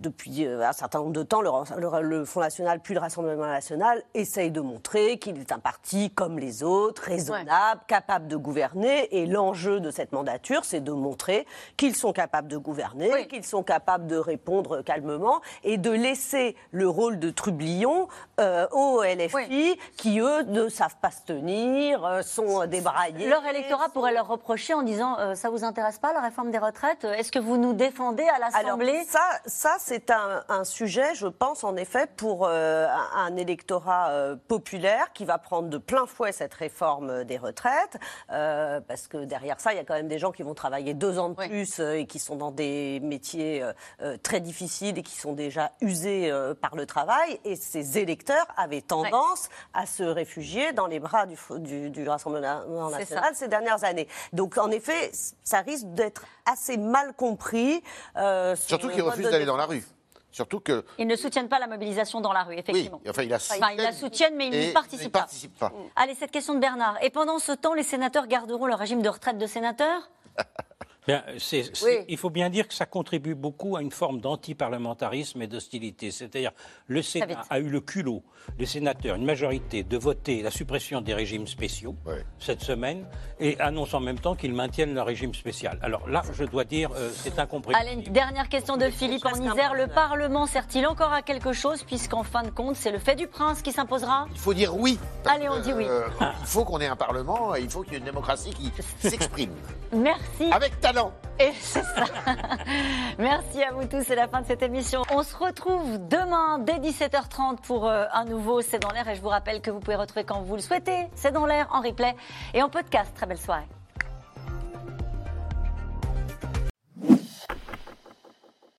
depuis un certain nombre de temps. Le, le- le Front National puis le Rassemblement National essayent de montrer qu'il est un parti comme les autres, raisonnable, capable de gouverner. Et l'enjeu de cette mandature, c'est de montrer qu'ils sont capables de gouverner, qu'ils sont capables de répondre calmement et de laisser le rôle de trublion euh, aux LFI qui, eux, ne savent pas se tenir, euh, sont débraillés. Leur électorat pourrait leur reprocher en disant euh, ça vous intéresse pas la réforme des retraites? Est-ce que vous nous défendez à l'Assemblée? ça, ça c'est un, un sujet, je pense, en effet, pour euh, un, électorat euh, populaire qui va prendre de plein fouet cette réforme des retraites, parce que derrière ça, il y a quand même des gens qui vont travailler deux ans de plus et qui sont dans des métiers euh, très difficiles et qui sont déjà usés euh, par le travail. Et ces électeurs avaient tendance à se réfugier dans les bras du, du, du Rassemblement national ces dernières années. Donc, en effet, ça risque d'être assez mal compris. euh, sur Surtout le qu'il mode refuse de d'aller dans la rue. Surtout que Ils ne soutiennent pas la mobilisation dans la rue, effectivement. Oui, enfin, ils la ils la soutiennent, mais ils n'y participent ils pas. participent pas. Allez, cette question de Bernard. Et pendant ce temps, les sénateurs garderont le régime de retraite de sénateur Bien, c'est- Il faut bien dire que ça contribue beaucoup à une forme d'antiparlementarisme et d'hostilité. C'est-à-dire, le Sénat a eu le culot, les sénateurs, une majorité, de voter la suppression des régimes spéciaux cette semaine et annonce en même temps qu'ils maintiennent leur régime spécial. Alors là, je dois dire, euh, c'est incompréhensible. Allez, une dernière question de Philippe en Isère. Le Parlement sert-il encore à quelque chose, puisqu'en fin de compte, c'est le fait du prince qui s'imposera? Il faut dire oui. Allez, on dit oui. Euh, il faut qu'on ait un Parlement, et il faut qu'il y ait une démocratie qui s'exprime. Merci. Avec Et c'est ça. Merci à vous tous, c'est la fin de cette émission. On se retrouve demain dès 17h30 pour euh, un nouveau C'est dans l'air et je vous rappelle que vous pouvez retrouver quand vous le souhaitez C'est dans l'air en replay et en podcast. Très belle soirée.